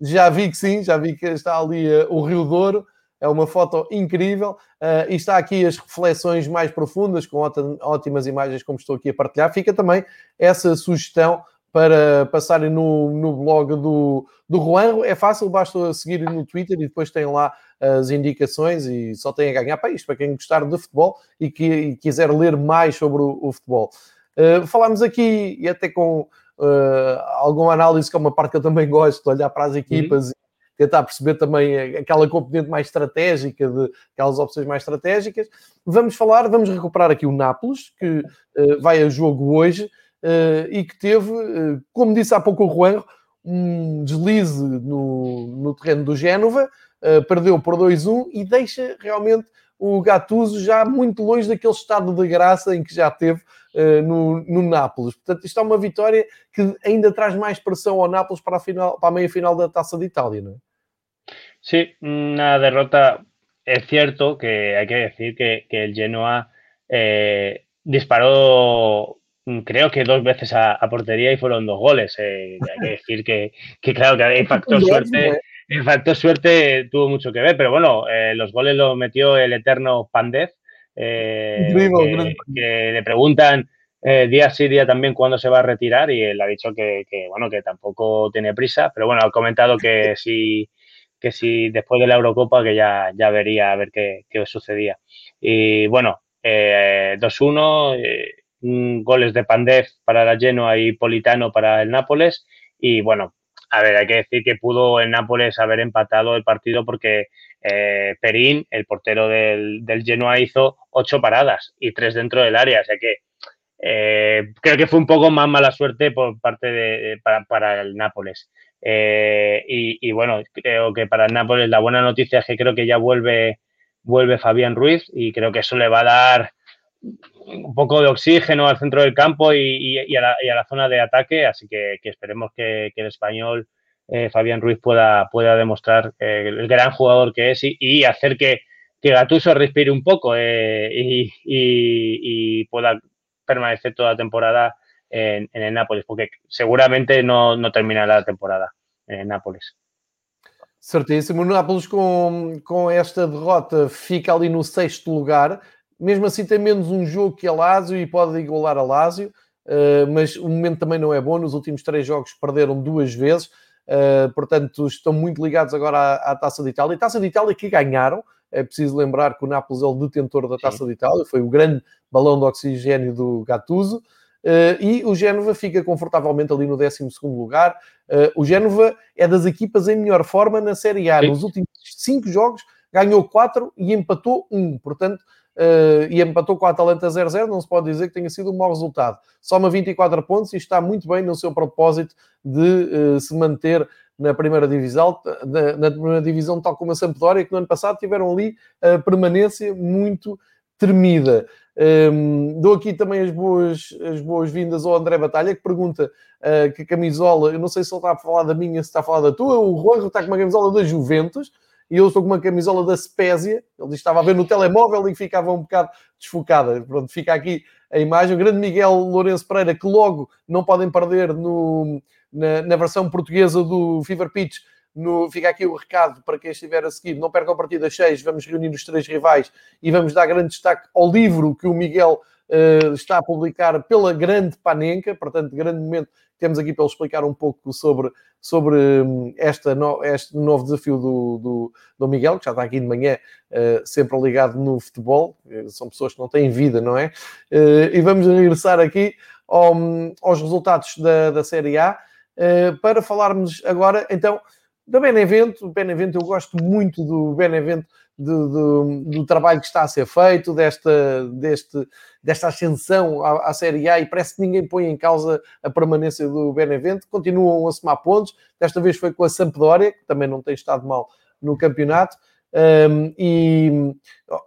Speaker 1: Já vi que sim, já vi que está ali uh, o Rio Douro, é uma foto incrível uh, e está aqui as reflexões mais profundas com ótimas imagens como estou aqui a partilhar. Fica também essa sugestão para passarem no, no blog do, do Juan. É fácil, basta seguir no Twitter e depois tem lá as indicações e só tem a ganhar para isto, para quem gostar de futebol e que e quiser ler mais sobre o, o futebol. Uh, falámos aqui, e até com uh, alguma análise, que é uma parte que eu também gosto, de olhar para as equipas uhum. e tentar perceber também aquela componente mais estratégica, de aquelas opções mais estratégicas. Vamos falar, vamos recuperar aqui o Nápoles, que uh, vai a jogo hoje uh, e que teve, como disse há pouco o Juan, um deslize no, no terreno do Génova, perdeu por 2-1 e deixa realmente o Gattuso já muito longe daquele estado de graça em que já teve no, no Nápoles. Portanto, isto é uma vitória que ainda traz mais pressão ao Nápoles para a, final, para a meia final da Taça de Itália, não é?
Speaker 2: Sí, una derrota. Es cierto que hay que decir que, que el Genoa eh, disparó, creo que dos veces a, a, portería y fueron dos goles. Eh, hay que decir que, que claro, que hay factor suerte. El factor suerte tuvo mucho que ver, pero bueno, eh, los goles los metió el eterno Pandev, eh, que, le preguntan eh, día sí, día también cuándo se va a retirar y él ha dicho que, bueno, que tampoco tiene prisa, pero bueno, ha comentado que si, que si después de la Eurocopa que ya, ya vería a ver qué, qué sucedía. Y bueno, 2-1, goles de Pandev para la Genoa y Politano para el Nápoles y bueno, a ver, hay que decir que pudo el Nápoles haber empatado el partido porque eh, Perín, el portero del, del, Genoa, hizo ocho paradas y tres dentro del área. O sea que eh, creo que fue un poco más mala suerte por parte de, para, el Nápoles. Eh, y, bueno, creo que para el Nápoles la buena noticia es que creo que ya vuelve, vuelve Fabián Ruiz y creo que eso le va a dar un poco de oxígeno al centro del campo y, a, la, zona de ataque, así que, esperemos que, el español eh, Fabián Ruiz pueda, pueda demostrar eh, el gran jugador que es y, hacer que, que Gatuso respire un poco eh, y, pueda permanecer toda la temporada en, el Nápoles, porque seguramente no, no terminará la temporada en el Nápoles.
Speaker 1: Certíssimo. O Nápoles, com, com esta derrota, fica ali no sexto lugar. Mesmo assim tem menos um jogo que a Lazio e pode igualar a Lazio, uh, mas o momento também não é bom. Nos últimos três jogos perderam duas vezes, uh, portanto estão muito ligados agora à, à, Taça de Itália. E Taça de Itália que ganharam, é preciso lembrar que o Nápoles é o detentor da Taça Sim. de Itália, foi o grande balão de oxigênio do Gattuso. Uh, e o Génova fica confortavelmente ali no 12 lugar. Uh, o Génova é das equipas em melhor forma na Série A. Nos últimos cinco jogos ganhou quatro e empatou um. Portanto, uh, e empatou com a Atalanta 0-0, não se pode dizer que tenha sido um mau resultado. Soma 24 pontos e está muito bem no seu propósito de uh, se manter na primeira divisão, na, na, primeira divisão, tal como a Sampdoria, que no ano passado tiveram ali a permanência muito tremida. Um, ehm, dou aqui também as boas, as boas-vindas ao André Batalha, que pergunta uh, que camisola, eu não sei se ele está a falar da minha, se está a falar da tua, o Juan está com uma camisola da Juventus, e eu estou com uma camisola da Spezia. Ele estava a ver no telemóvel e ficava um bocado desfocada. Pronto, fica aqui a imagem. O grande Miguel Lourenço Pereira, que logo não podem perder no, na, na versão portuguesa do Fever Pitch. No, fica aqui o recado para quem estiver a seguir. Não percam a partida 6, vamos reunir os três rivais e vamos dar grande destaque ao livro que o Miguel uh, está a publicar pela Grande Panenca. Portanto, grande momento temos aqui para ele explicar um pouco sobre, sobre hum, esta no, este novo desafio do, do, do, Miguel, que já está aqui de manhã, uh, sempre ligado no futebol. Uh, são pessoas que não têm vida, não é? e vamos regressar aqui ao, aos resultados da, da Série A para falarmos agora, então da Benevento. O Benevento, eu gosto muito do Benevento, do, do, do, trabalho que está a ser feito, desta, deste, desta ascensão à, à, Série A e parece que ninguém põe em causa a permanência do Benevento. Continuam a somar pontos. Desta vez foi com a Sampdoria, que também não tem estado mal no campeonato. Um, e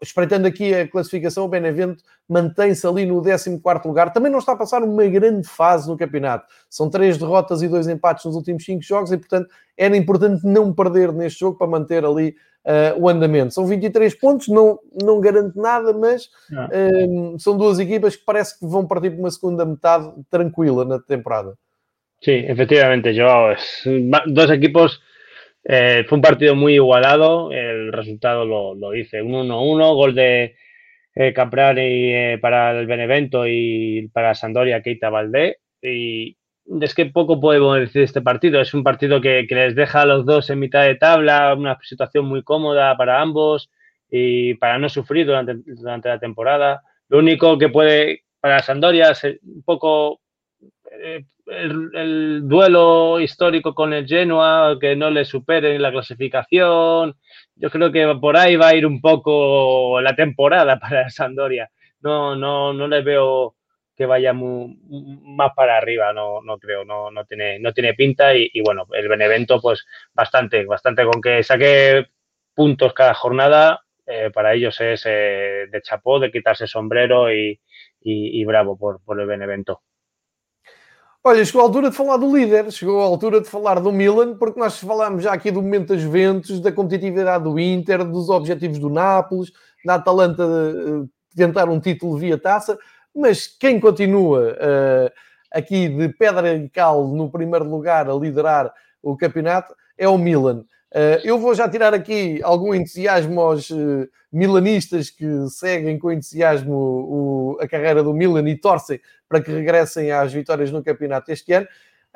Speaker 1: espreitando aqui a classificação, o Benevento mantém-se ali no 14 lugar. Também não está a passar uma grande fase no campeonato. São três derrotas e dois empates nos últimos cinco jogos e, portanto, era importante não perder neste jogo para manter ali uh, o andamento. São 23 pontos, não, não garante nada, mas um, são duas equipas que parece que vão partir para uma segunda metade tranquila na temporada.
Speaker 2: Sí, efectivamente, Joao. Dos equipos Eh, fue un partido muy igualado, el resultado lo, lo dice, un 1-1, gol de eh, Caprari eh, para el Benevento y para Sandoria Keita Valdé. Y es que poco podemos decir de este partido, es un partido que, les deja a los dos en mitad de tabla, una situación muy cómoda para ambos y para no sufrir durante, durante la temporada. Lo único que puede para Sandoria es un poco eh, el, duelo histórico con el Genoa, que no le supere la clasificación. Yo creo que por ahí va a ir un poco la temporada para Sandoria. No, no, no le veo que vaya más para arriba, no, no creo, no, no, tiene, no tiene pinta y, bueno, el Benevento pues bastante, bastante con que saque puntos cada jornada, eh, para ellos es eh, de chapó, de quitarse sombrero y, y, y bravo por, por el Benevento.
Speaker 1: Olha, chegou a altura de falar do líder, chegou a altura de falar do Milan, porque nós falámos já aqui do momento das Juventus, da competitividade do Inter, dos objetivos do Nápoles, da Atalanta uh, tentar um título via taça, mas quem continua uh, aqui de pedra e cal no primeiro lugar a liderar o campeonato é o Milan. Uh, eu vou já tirar aqui algum entusiasmo aos uh, milanistas que seguem com entusiasmo a carreira do Milan e torcem para que regressem às vitórias no campeonato este ano.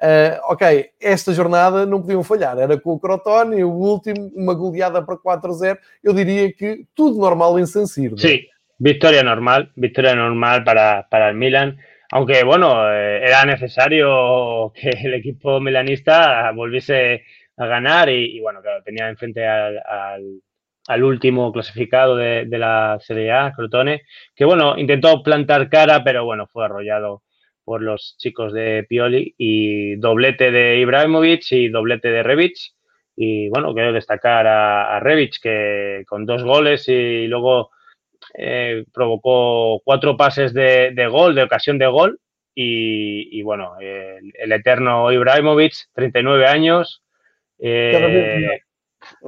Speaker 1: Uh, ok, esta jornada não podiam falhar. Era com o Crotone, o último, uma goleada para 4-0. Eu diria que tudo normal em San Siro.
Speaker 2: Sim, sí, vitória normal, vitória normal para, para o Milan. Aunque, bueno, eh, era necesario que el equipo milanista volviese a ganar y, y bueno, claro, tenía enfrente al, al, último clasificado de, la Serie A, Crotone, que bueno, intentó plantar cara, pero bueno, fue arrollado por los chicos de Pioli y doblete de Ibrahimovic y doblete de Revic. Y bueno, quiero destacar a, a que con dos goles y luego eh, provocó cuatro pases de, gol, de ocasión de gol. Y, bueno, el, el, eterno Ibrahimovic, 39 años, eh,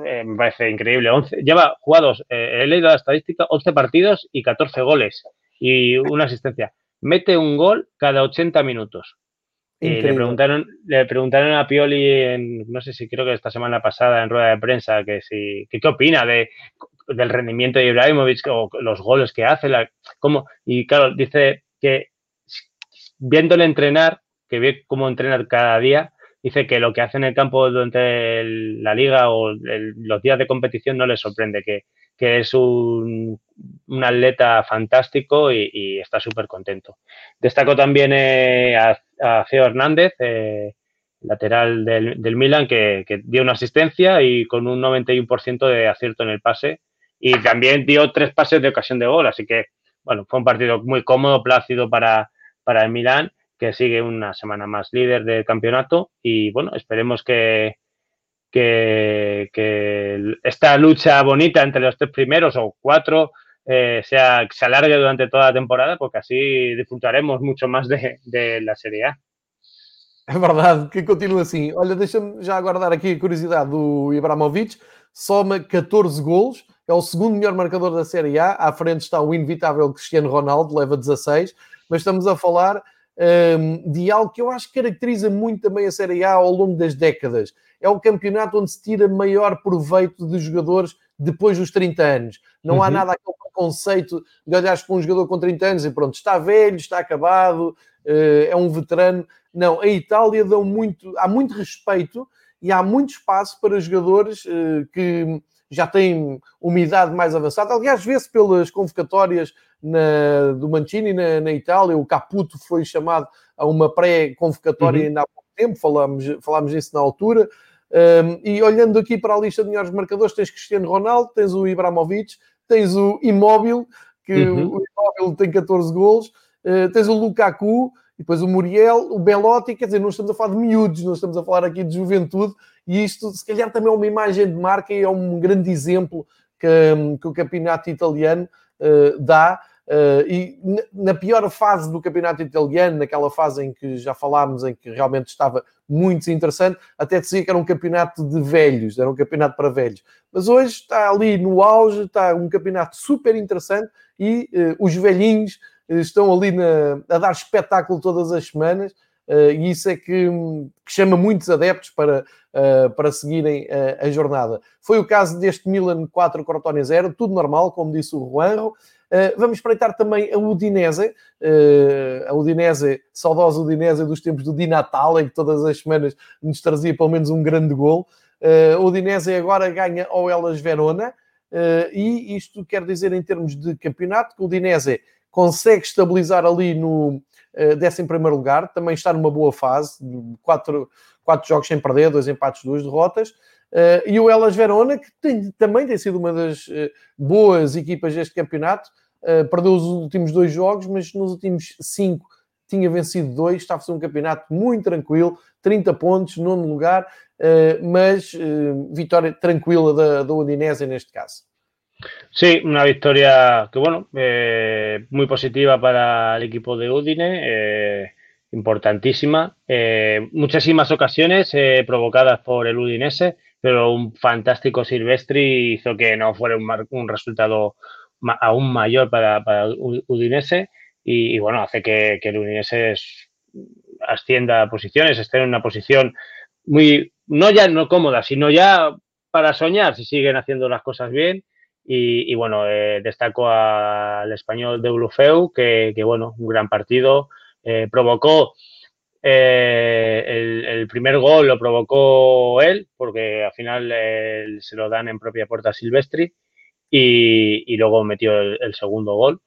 Speaker 2: eh, me parece increíble. 11, lleva jugados, eh, he leído la estadística, 11 partidos y 14 goles y una asistencia. Mete un gol cada 80 minutos. Y le preguntaron, le preguntaron a Pioli, en, no sé si creo que esta semana pasada en rueda de prensa, que si, que qué opina de, del rendimiento de Ibrahimovic o los goles que hace. La, cómo, y claro, dice que viéndole entrenar, que ve cómo entrenar cada día, dice que lo que hace en el campo durante la liga o el, los días de competición no le sorprende, que, que es un, un, atleta fantástico y, y está súper contento. Destaco también eh, a, a, Ceo Hernández, eh, lateral del, del Milan, que, que, dio una asistencia y con un 91% de acierto en el pase. Y también dio tres pases de ocasión de gol, así que, bueno, fue un partido muy cómodo, plácido para, para el Milan que sigue una semana más líder del campeonato y bueno, esperemos que, que, que esta lucha bonita entre los tres primeros o cuatro eh, sea, se alargue durante toda la temporada porque así disfrutaremos mucho más de, de la Serie A.
Speaker 1: É verdade, que continua assim. Olha, deixa-me já agora dar aqui a curiosidade do Ibrahimovic. Soma 14 golos, é o segundo melhor marcador da Série A. À frente está o inevitável Cristiano Ronaldo, leva 16. Mas estamos a falar de algo que eu acho que caracteriza muito também a Série A ao longo das décadas. É o campeonato onde se tira maior proveito de jogadores depois dos 30 anos. Não uhum. há nada aquele preconceito de olhares para um jogador com 30 anos e pronto, está velho, está acabado, uh, é um veterano. Não, a Itália dão muito, há muito respeito e há muito espaço para jogadores uh, que já têm uma idade mais avançada. Aliás, vê-se pelas convocatórias na, do Mancini na, na, Itália, o Caputo foi chamado a uma pré-convocatória uhum. ainda há pouco tempo, falámos, falámos disso na altura. Um, e olhando aqui para a lista de melhores marcadores, tens Cristiano Ronaldo, tens o Ibrahimovic, tens o Imóvel, que uhum. o Imóvel tem 14 golos, uh, tens o Lukaku, e depois o Muriel, o Belotti, quer dizer, não estamos a falar de miúdos, não estamos a falar aqui de juventude, e isto se calhar também é uma imagem de marca e é um grande exemplo que, que o campeonato italiano uh, dá. Uh, e na pior fase do campeonato italiano, naquela fase em que já falámos, em que realmente estava muito interessante, até dizia que era um campeonato de velhos, era um campeonato para velhos. Mas hoje está ali no auge, está um campeonato super interessante e uh, os velhinhos estão ali na, a dar espetáculo todas as semanas. Uh, e isso é que, que, chama muitos adeptos para, uh, para seguirem uh, a jornada. Foi o caso deste Milan 4, Crotone 0, tudo normal, como disse o Juanro. vamos espreitar também a Udinese, a Udinese, saudosa Udinese dos tempos do Di Natal, em que todas as semanas nos trazia pelo menos um grande gol. a Udinese agora ganha ao Elas Verona, e isto quer dizer, em termos de campeonato, que o Udinese consegue estabilizar ali no uh, décimo primeiro lugar, também está numa boa fase, quatro, quatro jogos sem perder, dois empates, duas derrotas. Uh, e o Elas Verona, que tem, também tem sido uma das uh, boas equipas deste campeonato, perdeu os últimos dois jogos, mas nos últimos cinco tinha vencido dois, está a fazer um campeonato muito tranquilo, 30 pontos, nono lugar, mas vitória tranquila da, da Udinese neste caso.
Speaker 2: Sí, una victoria que, bueno, eh, muy positiva para el equipo de Udine, eh, importantísima. Eh, muchísimas ocasiones provocadas por el Udinese, pero un fantástico Silvestri hizo que no fuera un, resultado aún mayor para, para Udinese y, bueno, hace que, el Udinese ascienda a posiciones, esté en una posición muy, no ya no cómoda, sino ya para soñar si siguen haciendo las cosas bien y, bueno, eh, destaco al español de Ulufeu, que, bueno, un gran partido. Eh, provocó eh, el, primer gol, lo provocó él, porque al final se lo dan en propia puerta a Silvestri. Y, luego metió el, segundo gol.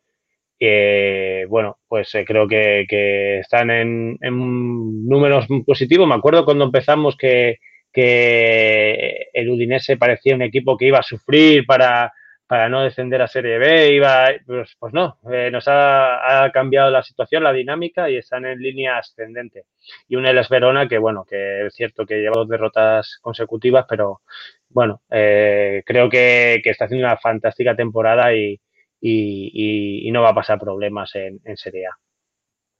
Speaker 2: bueno, pues creo que, están en, en, números positivos. Me acuerdo cuando empezamos que, que el Udinese parecía un equipo que iba a sufrir para, para no descender a Serie B, iba, pues, pues no, eh, nos ha, cambiado la situación, la dinámica y están en línea ascendente. Y un Elas Verona que, bueno, que es cierto que lleva dos derrotas consecutivas, pero bueno, eh, creo que, está haciendo una fantástica temporada y, no va a pasar problemas en, Serie A.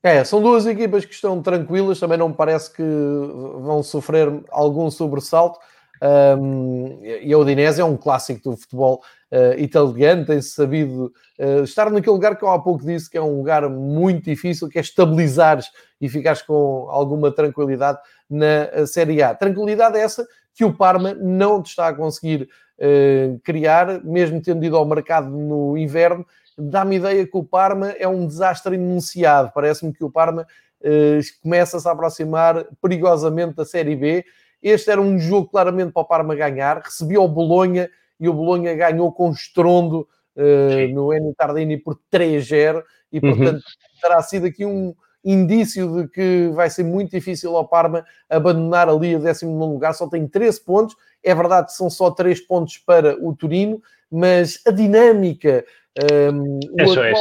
Speaker 1: É, são duas equipas que estão tranquilas, também não parece que vão sofrer algum sobressalto. Um, e a Udinese é um clássico do futebol uh, italiano, tem-se sabido uh, estar naquele lugar que eu há pouco disse que é um lugar muito difícil, que é estabilizares e ficares com alguma tranquilidade na eh, Série A. Tranquilidade essa que o Parma não está a conseguir uh, criar, mesmo tendo ido ao mercado no inverno, dá-me ideia que o Parma é um desastre enunciado. Parece-me que o Parma começa-se a aproximar perigosamente da Série B este era um jogo claramente para o Parma ganhar. Recebia o Bolonha e o Bolonha ganhou com estrondo uh, no Eni Tardini por 3-0 e, uhum. portanto, uhum. terá sido aqui um indício de que vai ser muito difícil ao Parma abandonar ali a 19 lugar. Só tem 13 pontos. É verdade que são só 3 pontos para o Turino, mas a dinâmica, um,
Speaker 2: o é.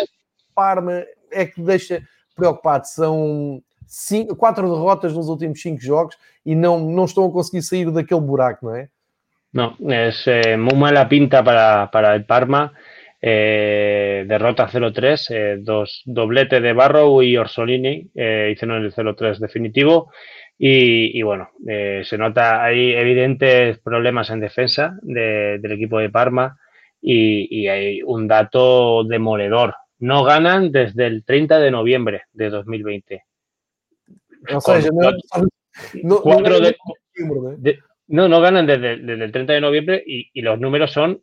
Speaker 1: Parma é que deixa preocupado. São cinco, quatro derrotas nos últimos cinco jogos e não, não estão a conseguir sair daquele buraco, não é?
Speaker 2: No, es eh, muy mala pinta para, para el Parma. Eh, derrota 0-3, eh, dos doblete de Barrow y Orsolini eh, hicieron el 0-3 definitivo. Y, y bueno, eh, se nota, hay evidentes problemas en defensa de, del equipo de Parma y, y, hay un dato demoledor. No ganan desde el 30 de noviembre de 2020.
Speaker 1: Seja,
Speaker 2: no, no, no, de, de, no, no ganan desde, desde, el 30 de noviembre y, y los números son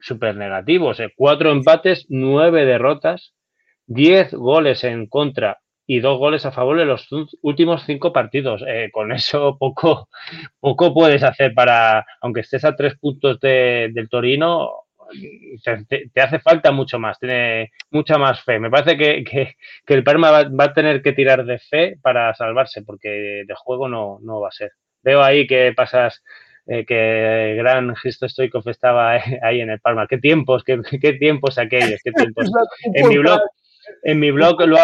Speaker 2: súper negativos. Eh. Cuatro empates, nueve derrotas, diez goles en contra y dos goles a favor de los últimos cinco partidos. Eh, con eso poco, poco puedes hacer para, aunque estés a tres puntos de, del Torino, te, te, hace falta mucho más, tiene mucha más fe. Me parece que, que, que el Parma va, va, a tener que tirar de fe para salvarse, porque de juego no, no va a ser. Veo ahí que pasas eh, que gran Cristo Stoikov estaba ahí en el Parma. ¿Qué tiempos, qué, qué tiempos aquellos, qué tiempos? En mi blog, en mi blog lo,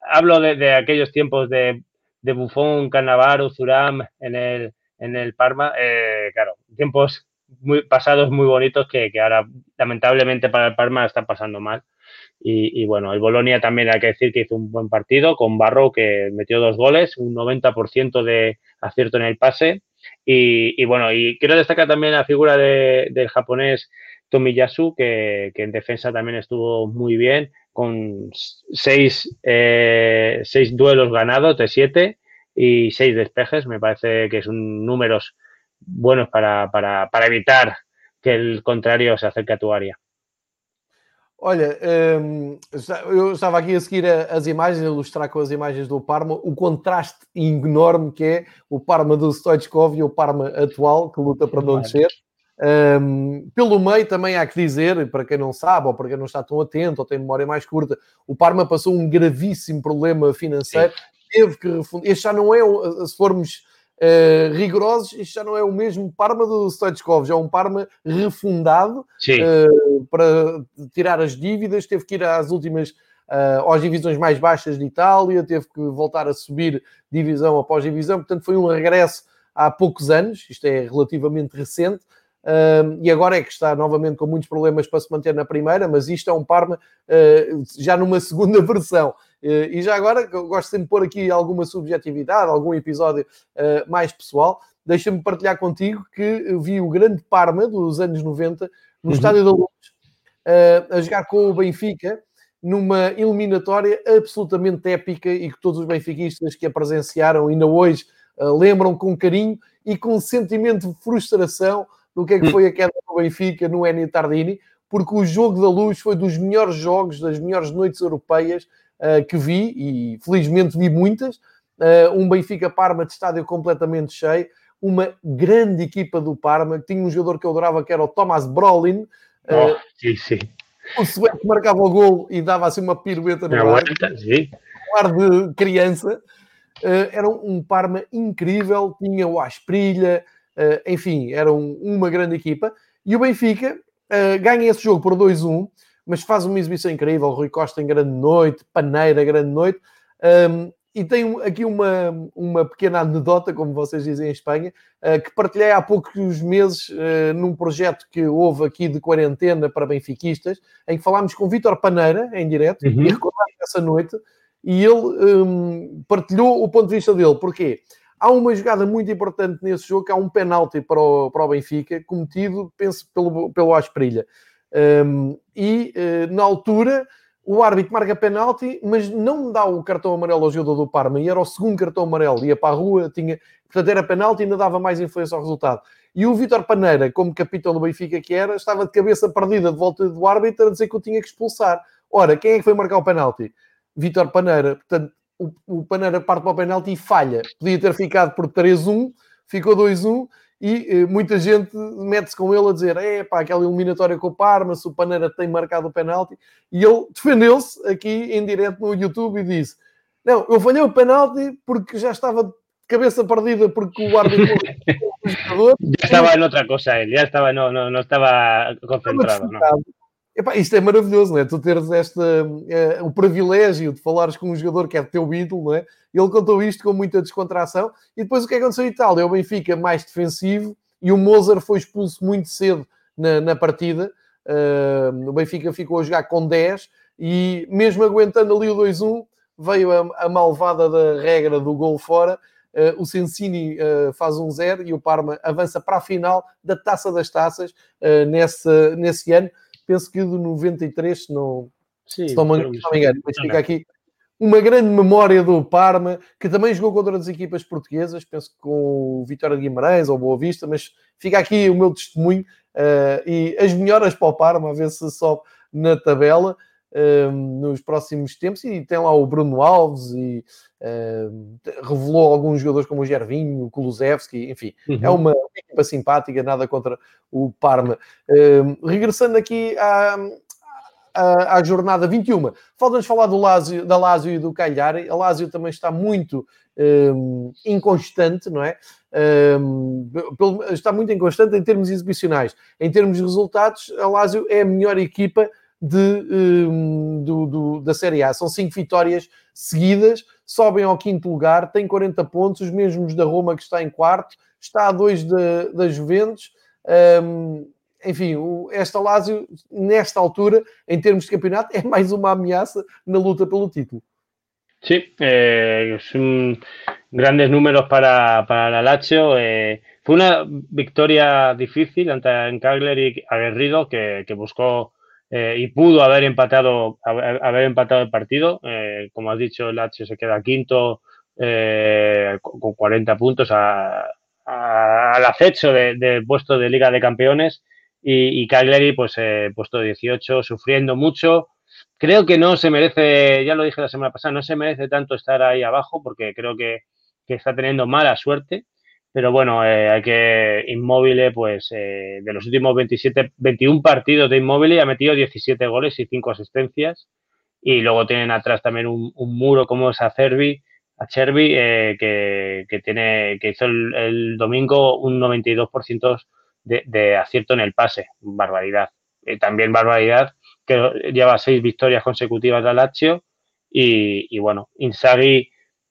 Speaker 2: hablo de, de, aquellos tiempos de, de Buffon, Cannavaro, Zuram en el, en el Parma. Eh, claro, tiempos muy pasados muy bonitos que, que, ahora lamentablemente para el Parma están pasando mal. Y, y, bueno, el Bolonia también hay que decir que hizo un buen partido con Barro que metió dos goles, un 90% de acierto en el pase. Y, y, bueno, y quiero destacar también la figura de, del japonés Tomiyasu, que, que en defensa también estuvo muy bien, con seis, eh, seis duelos ganados de siete y seis despejes. Me parece que son números buenos para, para, para evitar que el contrario se acerque a tu área.
Speaker 1: Olha, um, eu estava aqui a seguir as imagens, a ilustrar com as imagens do Parma o contraste enorme que é o Parma do Stoichkov e o Parma atual, que luta para não descer. Um, pelo meio também há que dizer, para quem não sabe, ou para quem não está tão atento, ou tem memória mais curta, o Parma passou um gravíssimo problema financeiro, Sim. teve que refundar. Este já não é, se formos uh, rigorosos, isto já não é o mesmo Parma do Stoichkov, já é um Parma refundado uh, para tirar as dívidas, teve que ir às últimas. Uh, às divisões mais baixas de Itália, teve que voltar a subir divisão após divisão, portanto foi um regresso há poucos anos, isto é relativamente recente, Uh, e agora é que está novamente com muitos problemas para se manter na primeira, mas isto é um Parma uh, já numa segunda versão. Uh, e já agora, gosto sempre de pôr aqui alguma subjetividade, algum episódio ah, mais pessoal. Deixa-me partilhar contigo que vi o grande Parma dos anos 90 no uhum. Estádio da Luz, a jogar com o Benfica numa eliminatória absolutamente épica e que todos os benfiquistas que a presenciaram ainda hoje lembram com carinho e com sentimento de frustração do que é que hum. foi a queda do Benfica no Eni Tardini, porque o jogo da luz foi dos melhores jogos, das melhores noites europeias que vi, e felizmente vi muitas. Uh, um Benfica-Parma de estádio completamente cheio, uma grande equipa do Parma, que tinha um jogador que eu adorava, que era o Thomas Brolin.
Speaker 2: Uh, oh, sim, sim.
Speaker 1: O sueco marcava o gol e dava assim uma pirueta no ar. Um ar de criança. era um Parma incrível, tinha o Asprilha, enfim, era um, uma grande equipa. E o Benfica ganha esse jogo por 2-1, mas faz uma exibição incrível. Rui Costa em grande noite, Paneira grande noite. Um, e tem aqui uma, uma pequena anedota, como vocês dizem em Espanha, uh, que partilhei há poucos meses uh, num projeto que houve aqui de quarentena para benfiquistas, em que falámos com Vítor Paneira, em direto, uhum. e recordámos essa noite, e ele um, partilhou o ponto de vista dele. Porquê? Há uma jogada muito importante nesse jogo, que há um penalti para o, para o Benfica, cometido, penso, pelo, pelo Asprilha. Um, e uh, na altura o árbitro marca penalti, mas não dá o cartão amarelo ao jogador do Parma, e era o segundo cartão amarelo, ia para a rua, tinha, portanto era penalti e ainda dava mais influência ao resultado. E o Vítor Paneira, como capitão do Benfica que era, estava de cabeça perdida de volta do árbitro a dizer que o tinha que expulsar. Ora, quem é que foi marcar o penalti? Vítor Paneira. Portanto, o, o Paneira parte para o penalti e falha. Podia ter ficado por 3-1, ficou 2-1 e eh, muita gente mete-se com ele a dizer é pá, aquela eliminatória com o Parma, se o Paneira tem marcado o penalti. E ele defendeu-se aqui em direto no YouTube e disse não, eu falhei o penalti porque já estava de cabeça perdida porque o árbitro
Speaker 2: já estava em outra coisa ele, já estava, não, não, não estava concentrado. Não.
Speaker 1: Epá, isto é maravilhoso, não é? Tu teres esta, uh, o privilégio de falares com um jogador que é teu ídolo, não é? Ele contou isto com muita descontração. E depois o que é aconteceu em Itália? O Benfica mais defensivo e o Mozart foi expulso muito cedo na, na partida. Uh, o Benfica ficou a jogar com 10 e mesmo aguentando ali o 2-1, veio a, a, malvada da regra do gol fora. Uh, o Sensini uh, faz um 0 e o Parma avança para a final da Taça das Taças nesse, nesse ano penso que do 93, se não, Sim, se não, me, engano, mas fica aqui uma grande memória do Parma, que também jogou contra as equipas portuguesas, penso que com o Vitória de Guimarães ou Boa Vista, mas fica aqui o meu testemunho uh, e as melhoras para o Parma, a ver se sobe na tabela uh, nos próximos tempos. E tem lá o Bruno Alves e uh, revelou alguns jogadores como o Gervinho, o Kulusevski, enfim, é uhum. é uma equipa simpática, nada contra o Parma. regressando aqui à, à, à jornada 21. Falta-nos falar do Lazio, da Lazio e do Cagliari. A Lazio também está muito um, inconstante, não é? Um, está muito inconstante em termos exibicionais. Em termos de resultados, a Lazio é a melhor equipa de, um, do, do, da Série A. São cinco vitórias seguidas, sobem ao quinto lugar, tem 40 pontos, os mesmos da Roma que está em quarto, está a dois da, da Juventus. Um, enfim, esta Lazio, nesta altura, en términos de campeonato, es más una amenaza en la luta pelo título.
Speaker 2: Sí, eh, son grandes números para, para la Lazio. Eh, fue una victoria difícil ante y aguerrido que, que buscó eh, y pudo haber empatado, haber, empatado el partido. Eh, como has dicho, Lazio se queda quinto eh, con 40 puntos a, al acecho del de puesto de Liga de Campeones y, y Cagliari, pues eh, puesto 18, sufriendo mucho. Creo que no se merece, ya lo dije la semana pasada, no se merece tanto estar ahí abajo porque creo que, que está teniendo mala suerte. Pero bueno, eh, hay que Inmóvil, pues eh, de los últimos 27, 21 partidos de Inmóvil ha metido 17 goles y 5 asistencias. Y luego tienen atrás también un, muro como es a Cervi, a Chervi, eh, que, que, tiene, que hizo el, domingo un 92% de, acierto en el pase. Barbaridad. Eh, también barbaridad que lleva seis victorias consecutivas de Lazio y, y, bueno, Inzaghi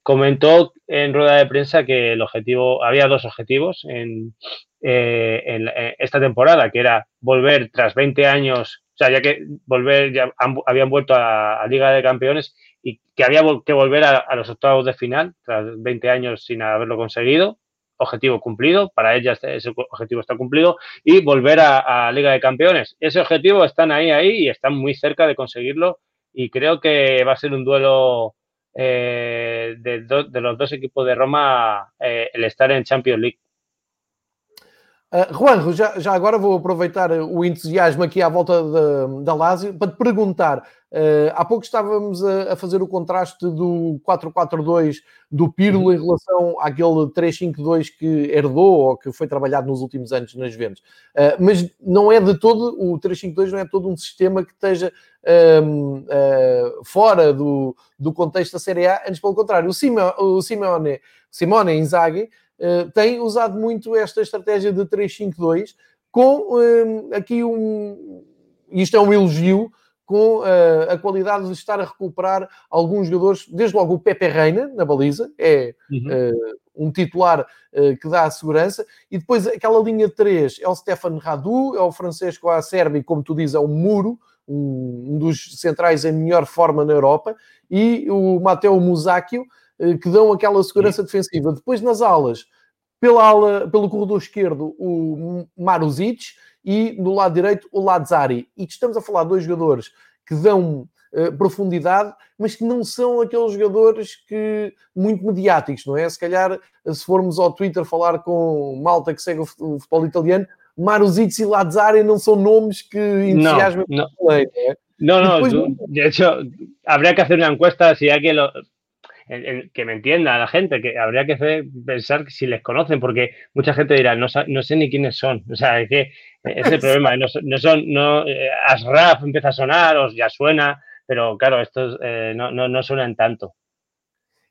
Speaker 2: comentó en rueda de prensa que el objetivo, había dos objetivos en, eh, en, esta temporada, que era volver tras 20 años, o sea, ya que volver, ya habían vuelto a, Liga de Campeones y que había que volver a, a, los octavos de final, tras 20 años sin haberlo conseguido, objetivo cumplido, para ella ese objetivo está cumplido, y volver a, Liga de Campeones. Ese objetivo están ahí, ahí y están muy cerca de conseguirlo y creo que va a ser un duelo eh, de, de, los dos equipos de Roma eh, el estar en Champions League.
Speaker 1: Uh, Juanjo, já, já agora vou aproveitar o entusiasmo aqui à volta da, da Lazio para te perguntar. Uh, há pouco estávamos a, a, fazer o contraste do 4-4-2 do Pirlo uhum. em relação àquele 3-5-2 que herdou ou que foi trabalhado nos últimos anos nas Juventus. Uh, mas não é de todo, o 3-5-2 não é todo um sistema que esteja um, fora do, do contexto da Série A, antes pelo contrário. O, Simo, o Simone, Simone Inzaghi eh, tem usado muito esta estratégia de 3-5-2, com uh, aqui um. Isto é um elogio, com uh, a qualidade de estar a recuperar alguns jogadores, desde logo o Pepe Reina, na baliza, é uhum. um titular que dá a segurança, e depois aquela linha de 3 é o Stefan Radu, é o Francesco Acerbi, como tu dizes, é o Muro, um, um dos centrais em melhor forma na Europa, e o Matteo Musacchio, que dão aquela segurança defensiva. Depois nas alas, pela ala, pelo corredor esquerdo, o Maruzic e no lado direito o Lazzari. E estamos a falar de dois jogadores que dão uh, profundidade, mas que não são aqueles jogadores que muito mediáticos, não é? Se calhar, se formos ao Twitter falar com malta que segue o futebol italiano, Maruzic e Lazzari não são nomes que entusiasmam
Speaker 2: não, não. É? No, no, Depois, de hecho, habría que hacer una encuesta si alguien lo, que me entienda la gente, que habría que pensar si les conocen, porque mucha gente dirá, no, no sé ni quiénes son. O sea, es que es el problema, no, no son, no, eh, Asraf empieza a sonar, o ya suena, pero claro, estos eh, no, no, no suenan tanto.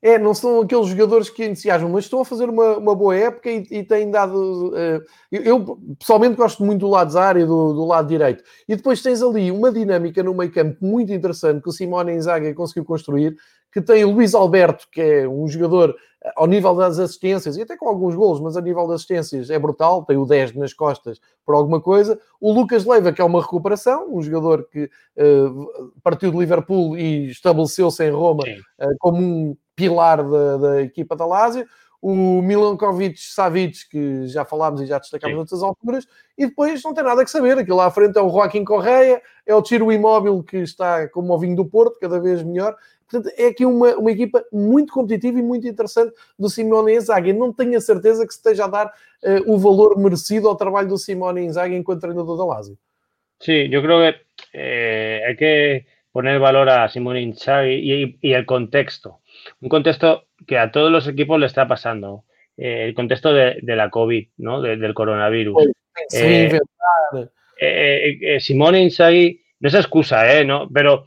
Speaker 1: É, não são aqueles jogadores que entusiasmam, mas estão a fazer uma, uma boa época e, e têm dado. Uh, eu, eu, pessoalmente gosto muito do lado Zara e do, do, lado direito. E depois tens ali uma dinâmica no meio campo muito interessante que o Simone Inzaghi conseguiu construir, que tem o Luís Alberto, que é um jogador eh, ao nível das assistências, e até com alguns golos, mas a nível das assistências é brutal, tem o 10 nas costas por alguma coisa. O Lucas Leiva, que é uma recuperação, um jogador que uh, partiu de Liverpool e estabeleceu-se em Roma uh, como um pilar da, da, equipa da Lazio. o Milankovic Savic, que já falámos e já destacámos Sim. noutras alturas, e depois não tem nada que saber. Aquilo lá à frente é o Joaquim Correia, é o Tiro Imóvel, que está como o vinho do Porto, cada vez melhor. Portanto, é aqui uma, uma equipa muito competitiva e muito interessante do Simone Inzaghi. Não tenho a certeza que se esteja a dar uh, o valor merecido ao trabalho do Simone Inzaghi enquanto treinador da Lazio.
Speaker 2: Sí, yo creo que eh, hay que poner valor a Simone Inzaghi y, y, el contexto. Un contexto que a todos los equipos le está pasando. Eh, el contexto de, de, la COVID, ¿no? De, del coronavirus. Sí, eh, eh, Simone Inzaghi no es excusa, ¿eh? ¿no? Pero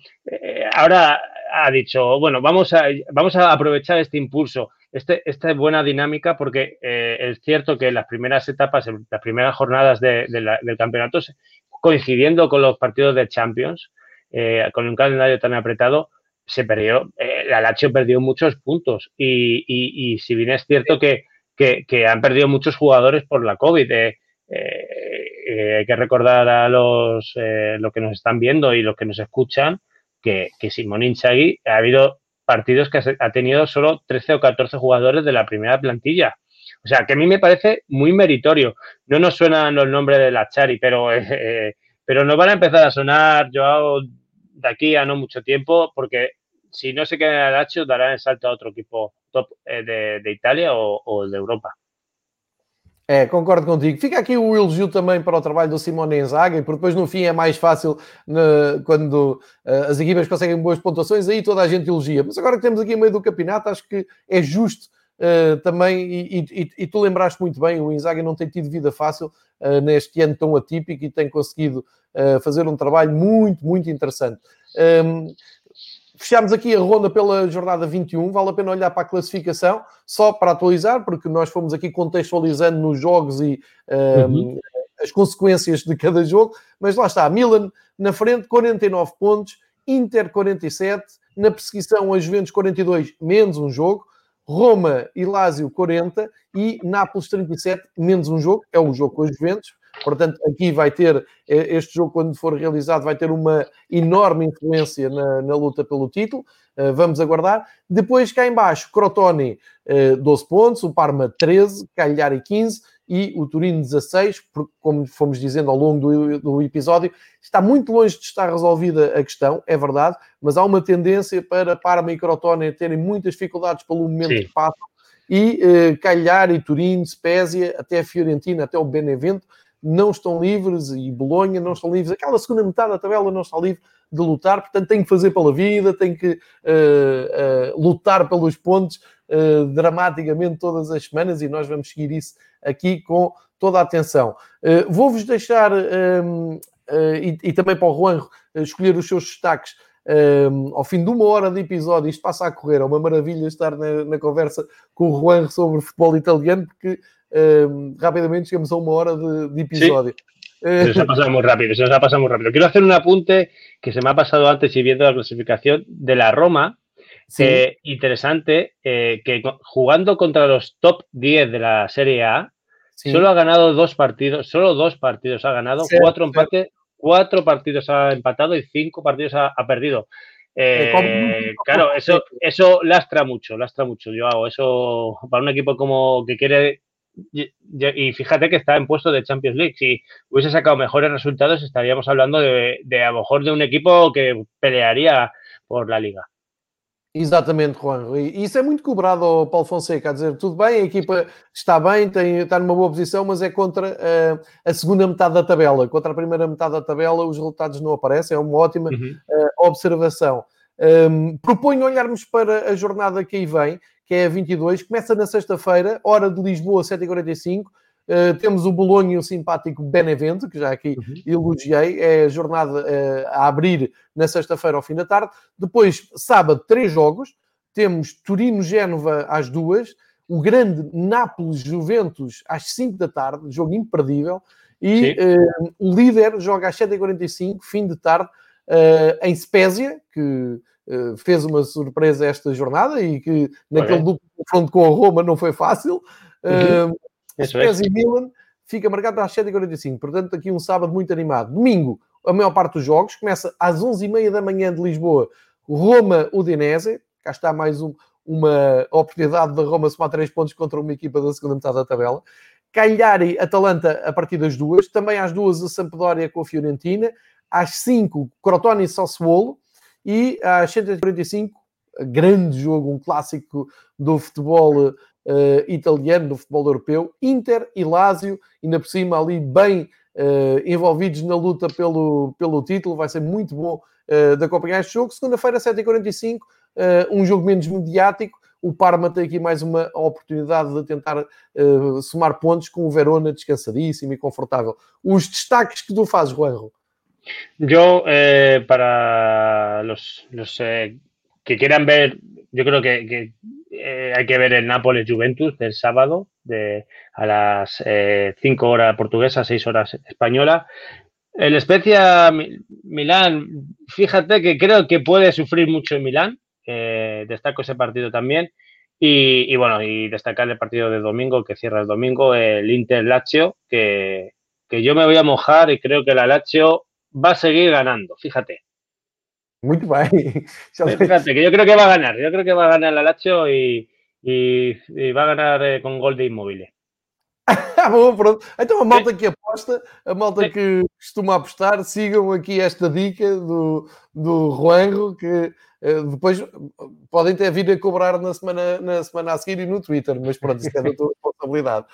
Speaker 2: ahora ha dicho, bueno, vamos a, vamos a aprovechar este impulso, este, esta buena dinámica, porque eh, es cierto que las primeras etapas, las primeras jornadas de, del campeonato, coincidiendo con los partidos de Champions, eh, con un calendario tan apretado, se perdió, eh, la Lazio perdió muchos puntos. Y, si bien es cierto que, han perdido muchos jugadores por la COVID, hay que recordar a los, los que nos están viendo y los que nos escuchan que, que Simón ha habido partidos que ha tenido solo 13 o 14 jugadores de la primera plantilla. O sea, que a mí me parece muy meritorio. No nos suenan los nombres de la Chari, pero, eh, pero nos van a empezar a sonar, Joao, de aquí a no mucho tiempo, porque si no se queda en el Lazio, darán el salto a otro equipo top eh, de, de, Italia o, o de Europa.
Speaker 1: É, concordo contigo. Fica aqui o elogio também para o trabalho do Simone Inzaghi, porque depois no fim é mais fácil né, quando uh, as equipas conseguem boas pontuações, aí toda a gente elogia. Mas agora que temos aqui a meio do campeonato, acho que é justo uh, também, e, e, e, tu lembraste muito bem, o Inzaghi não tem tido vida fácil uh, neste ano tão atípico e tem conseguido fazer um trabalho muito, muito interessante. Um, Fechámos aqui a ronda pela jornada 21. Vale a pena olhar para a classificação, só para atualizar, porque nós fomos aqui contextualizando nos jogos e um, uhum. as consequências de cada jogo. Mas lá está, Milan na frente, 49 pontos, Inter 47, na perseguição a Juventus 42, menos um jogo. Roma e Lazio 40 e Nápoles 37, menos um jogo, é um jogo com os Juventus. Portanto, aqui vai ter, eh, este jogo, quando for realizado, vai ter uma enorme influência na, na luta pelo título. Uh, vamos aguardar. Depois, cá embaixo, Crotone, uh, 12 pontos, o Parma 13, Cagliari 15 e o Turino 16, porque, como fomos dizendo ao longo do, do, episódio, está muito longe de estar resolvida a questão, é verdade, mas há uma tendência para Parma e Crotone terem muitas dificuldades pelo momento Sim. que passam e uh, Cagliari, Turino, Spezia, até a Fiorentina, até o Benevento, não estão livres e Bolonha não estão livres. Aquela segunda metade da tabela não está livre de lutar, portanto tem que fazer pela vida, tem que uh, uh, lutar pelos pontos uh, dramaticamente todas as semanas e nós vamos seguir isso aqui com toda a atenção. Vou-vos deixar, um, e, e, também para o Juan escolher os seus destaques um, ao fim de uma hora de episódio, isto passa a correr, é uma maravilha estar na, na conversa com o Juan sobre futebol italiano, porque rápidamente llegamos a una hora de, episodio.
Speaker 2: Se nos ha pasado muy rápido, se nos ha pasado muy rápido. Quiero hacer un apunte que se me ha pasado antes y viendo la clasificación de la Roma. Eh, interesante, eh, que jugando contra los top 10 de la Serie A, solo ha ganado dos partidos, solo dos partidos ha ganado, cuatro empates, cuatro partidos ha empatado y cinco partidos ha, perdido. Eh, claro, eso, eso lastra mucho, lastra mucho. Yo hago eso para un equipo como que quiere y, fíjate que está en puesto de Champions League. Si hubiese sacado mejores resultados, estaríamos hablando de, de a lo mejor de un equipo que pelearia por la liga.
Speaker 1: Exatamente, Juan. E isso é muito cobrado ao Paulo Fonseca, a dizer, tudo bem, a equipa está bem, tem, está numa boa posição, mas é contra uh, a segunda metade da tabela. Contra a primeira metade da tabela, os resultados não aparecem, é uma ótima uhum. uh, observação. Um, proponho olharmos para a jornada que aí vem, que é a 22, começa na sexta-feira, hora de Lisboa, 7h45. Uh, eh, temos o Bolonha e o simpático Benevento, que já aqui uhum. elogiei, é a jornada uh, a abrir na sexta-feira ao fim da tarde. Depois, sábado, três jogos. Temos Turino-Génova às duas, o grande Nápoles-Juventus às 5 da tarde, jogo imperdível. E uh, o líder joga às 7h45, fim de tarde, em Spezia, que fez uma surpresa esta jornada e que naquele okay. duplo confronto com a Roma não foi fácil. Uhum. Uh, e Milan fica marcado às 7h45, portanto aqui um sábado muito animado. Domingo, a maior parte dos jogos, começa às 11h30 da manhã de Lisboa, Roma-Udinese, cá está mais um, uma oportunidade da Roma somar três pontos contra uma equipa da segunda metade da tabela. Cagliari, Atalanta a partir das duas. Também às duas a Sampdoria com a Fiorentina. Às cinco, Crotone e Sassuolo. E às 145, grande jogo, um clássico do futebol uh, italiano, do futebol europeu. Inter e Lazio, ainda por cima ali bem uh, envolvidos na luta pelo, pelo título. Vai ser muito bom uh, de acompanhar este jogo. Segunda-feira, 7h45, um jogo menos mediático o Parma tem aqui mais uma oportunidade de tentar uh, somar pontos com o Verona descansadíssimo e confortável. Os destaques que tu fazes, Juanjo?
Speaker 2: Yo, eh, para los, los eh, que quieran ver, yo creo que, eh, hay que ver el Nápoles-Juventus del sábado de, a las 5 eh, horas portuguesa, 6 horas española. El Spezia Milán, fíjate que creo que puede sufrir mucho en Milán, destaco ese partido también. Y, bueno, y destacar el partido de domingo, que cierra el domingo, el Inter-Lazio, que, que yo me voy a mojar y creo que la Lazio va a seguir ganando, fíjate.
Speaker 1: Muy bien.
Speaker 2: Fíjate, que yo creo que va a ganar, yo creo que va a ganar la Lazio y, y, va a ganar eh, con gol de inmóviles.
Speaker 1: Bom, pronto. Então a malta que aposta, a malta que costuma apostar, sigam aqui esta dica do, do Juanro, que uh, depois podem até vir a cobrar na semana, na semana a seguir e no Twitter, mas pronto, isso é da tua responsabilidade.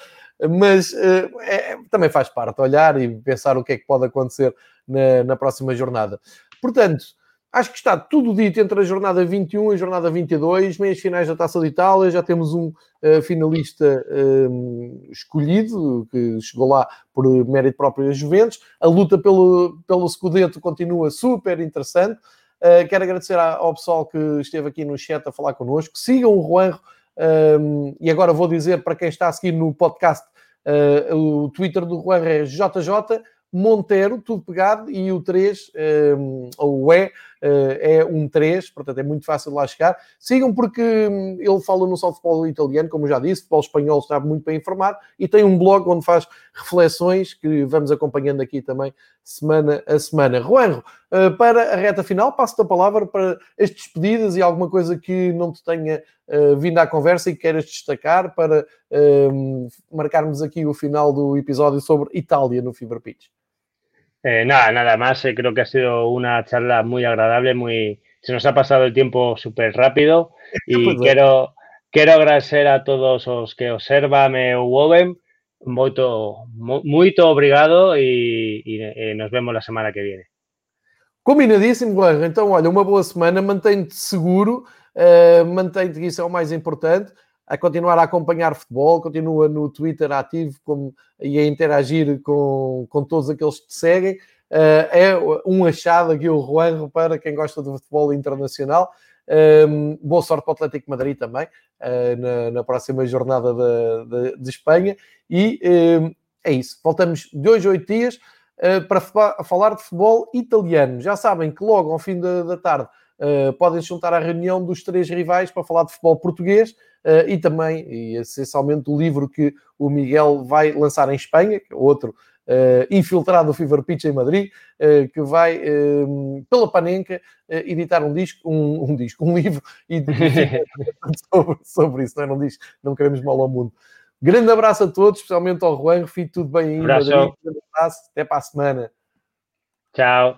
Speaker 1: Mas uh, é, também faz parte olhar e pensar o que é que pode acontecer na, na próxima jornada. Portanto, Acho que está tudo dito entre a jornada 21 e a jornada 22, meias finais da Taça de Itália. Já temos um uh, finalista um, escolhido, que chegou lá por mérito próprio das Juventus. A luta pelo, pelo Scudetto continua super interessante. Uh, quero agradecer ao pessoal que esteve aqui no chat a falar connosco. Sigam o Juanro. Um, e agora vou dizer para quem está a seguir no podcast, uh, o Twitter do Juanro é JJ Monteiro, tudo pegado, e o 3, um, ou o E, é um 3, portanto é muito fácil lá chegar. Sigam porque hum, ele fala no futebol italiano, como já disse, futebol espanhol está muito bem informado e tem um blog onde faz reflexões que vamos acompanhando aqui também semana a semana. Juanjo, eh, para a reta final, passo-te a palavra para as despedidas e alguma coisa que não te tenha eh, vindo à conversa e que queiras destacar para hum, marcarmos aqui o final do episódio sobre Itália no Fever Pitch.
Speaker 2: Eh, nada, nada más. Eh, creo que ha sido una charla muy agradable, muy se nos ha pasado el tiempo súper rápido y pues quiero, quiero agradecer a todos los que observan me ouvem. Muito, muito obrigado e, e, e, nos vemos la semana que viene.
Speaker 1: Combinadíssimo, Guerra. Então, olha, uma boa semana, mantém-te seguro, uh, mantém-te, isso é o mais importante a continuar a acompanhar futebol, continua no Twitter ativo como, e a interagir com, com todos aqueles que te seguem. Uh, é um achado aqui o Juanro para quem gosta do futebol internacional. Um, boa sorte para o Atlético Madrid também, uh, na, na, próxima jornada de, de, de Espanha. E um, é isso. Voltamos de hoje a oito dias uh, para falar de futebol italiano. Já sabem que logo ao fim da, da tarde podem se juntar à reunião dos três rivais para falar de futebol português. Uh, e também, e essencialmente, o livro que o Miguel vai lançar em Espanha, que é outro uh, infiltrado do Fever Pitch em Madrid, uh, que vai, pela Panenka, editar um disco, um, um, disco, um livro e sobre, sobre isso, não, é? não diz, não queremos mal ao mundo. Grande abraço a todos, especialmente ao Juan, fique tudo bem aí. Um abraço, até para a semana.
Speaker 2: Tchau.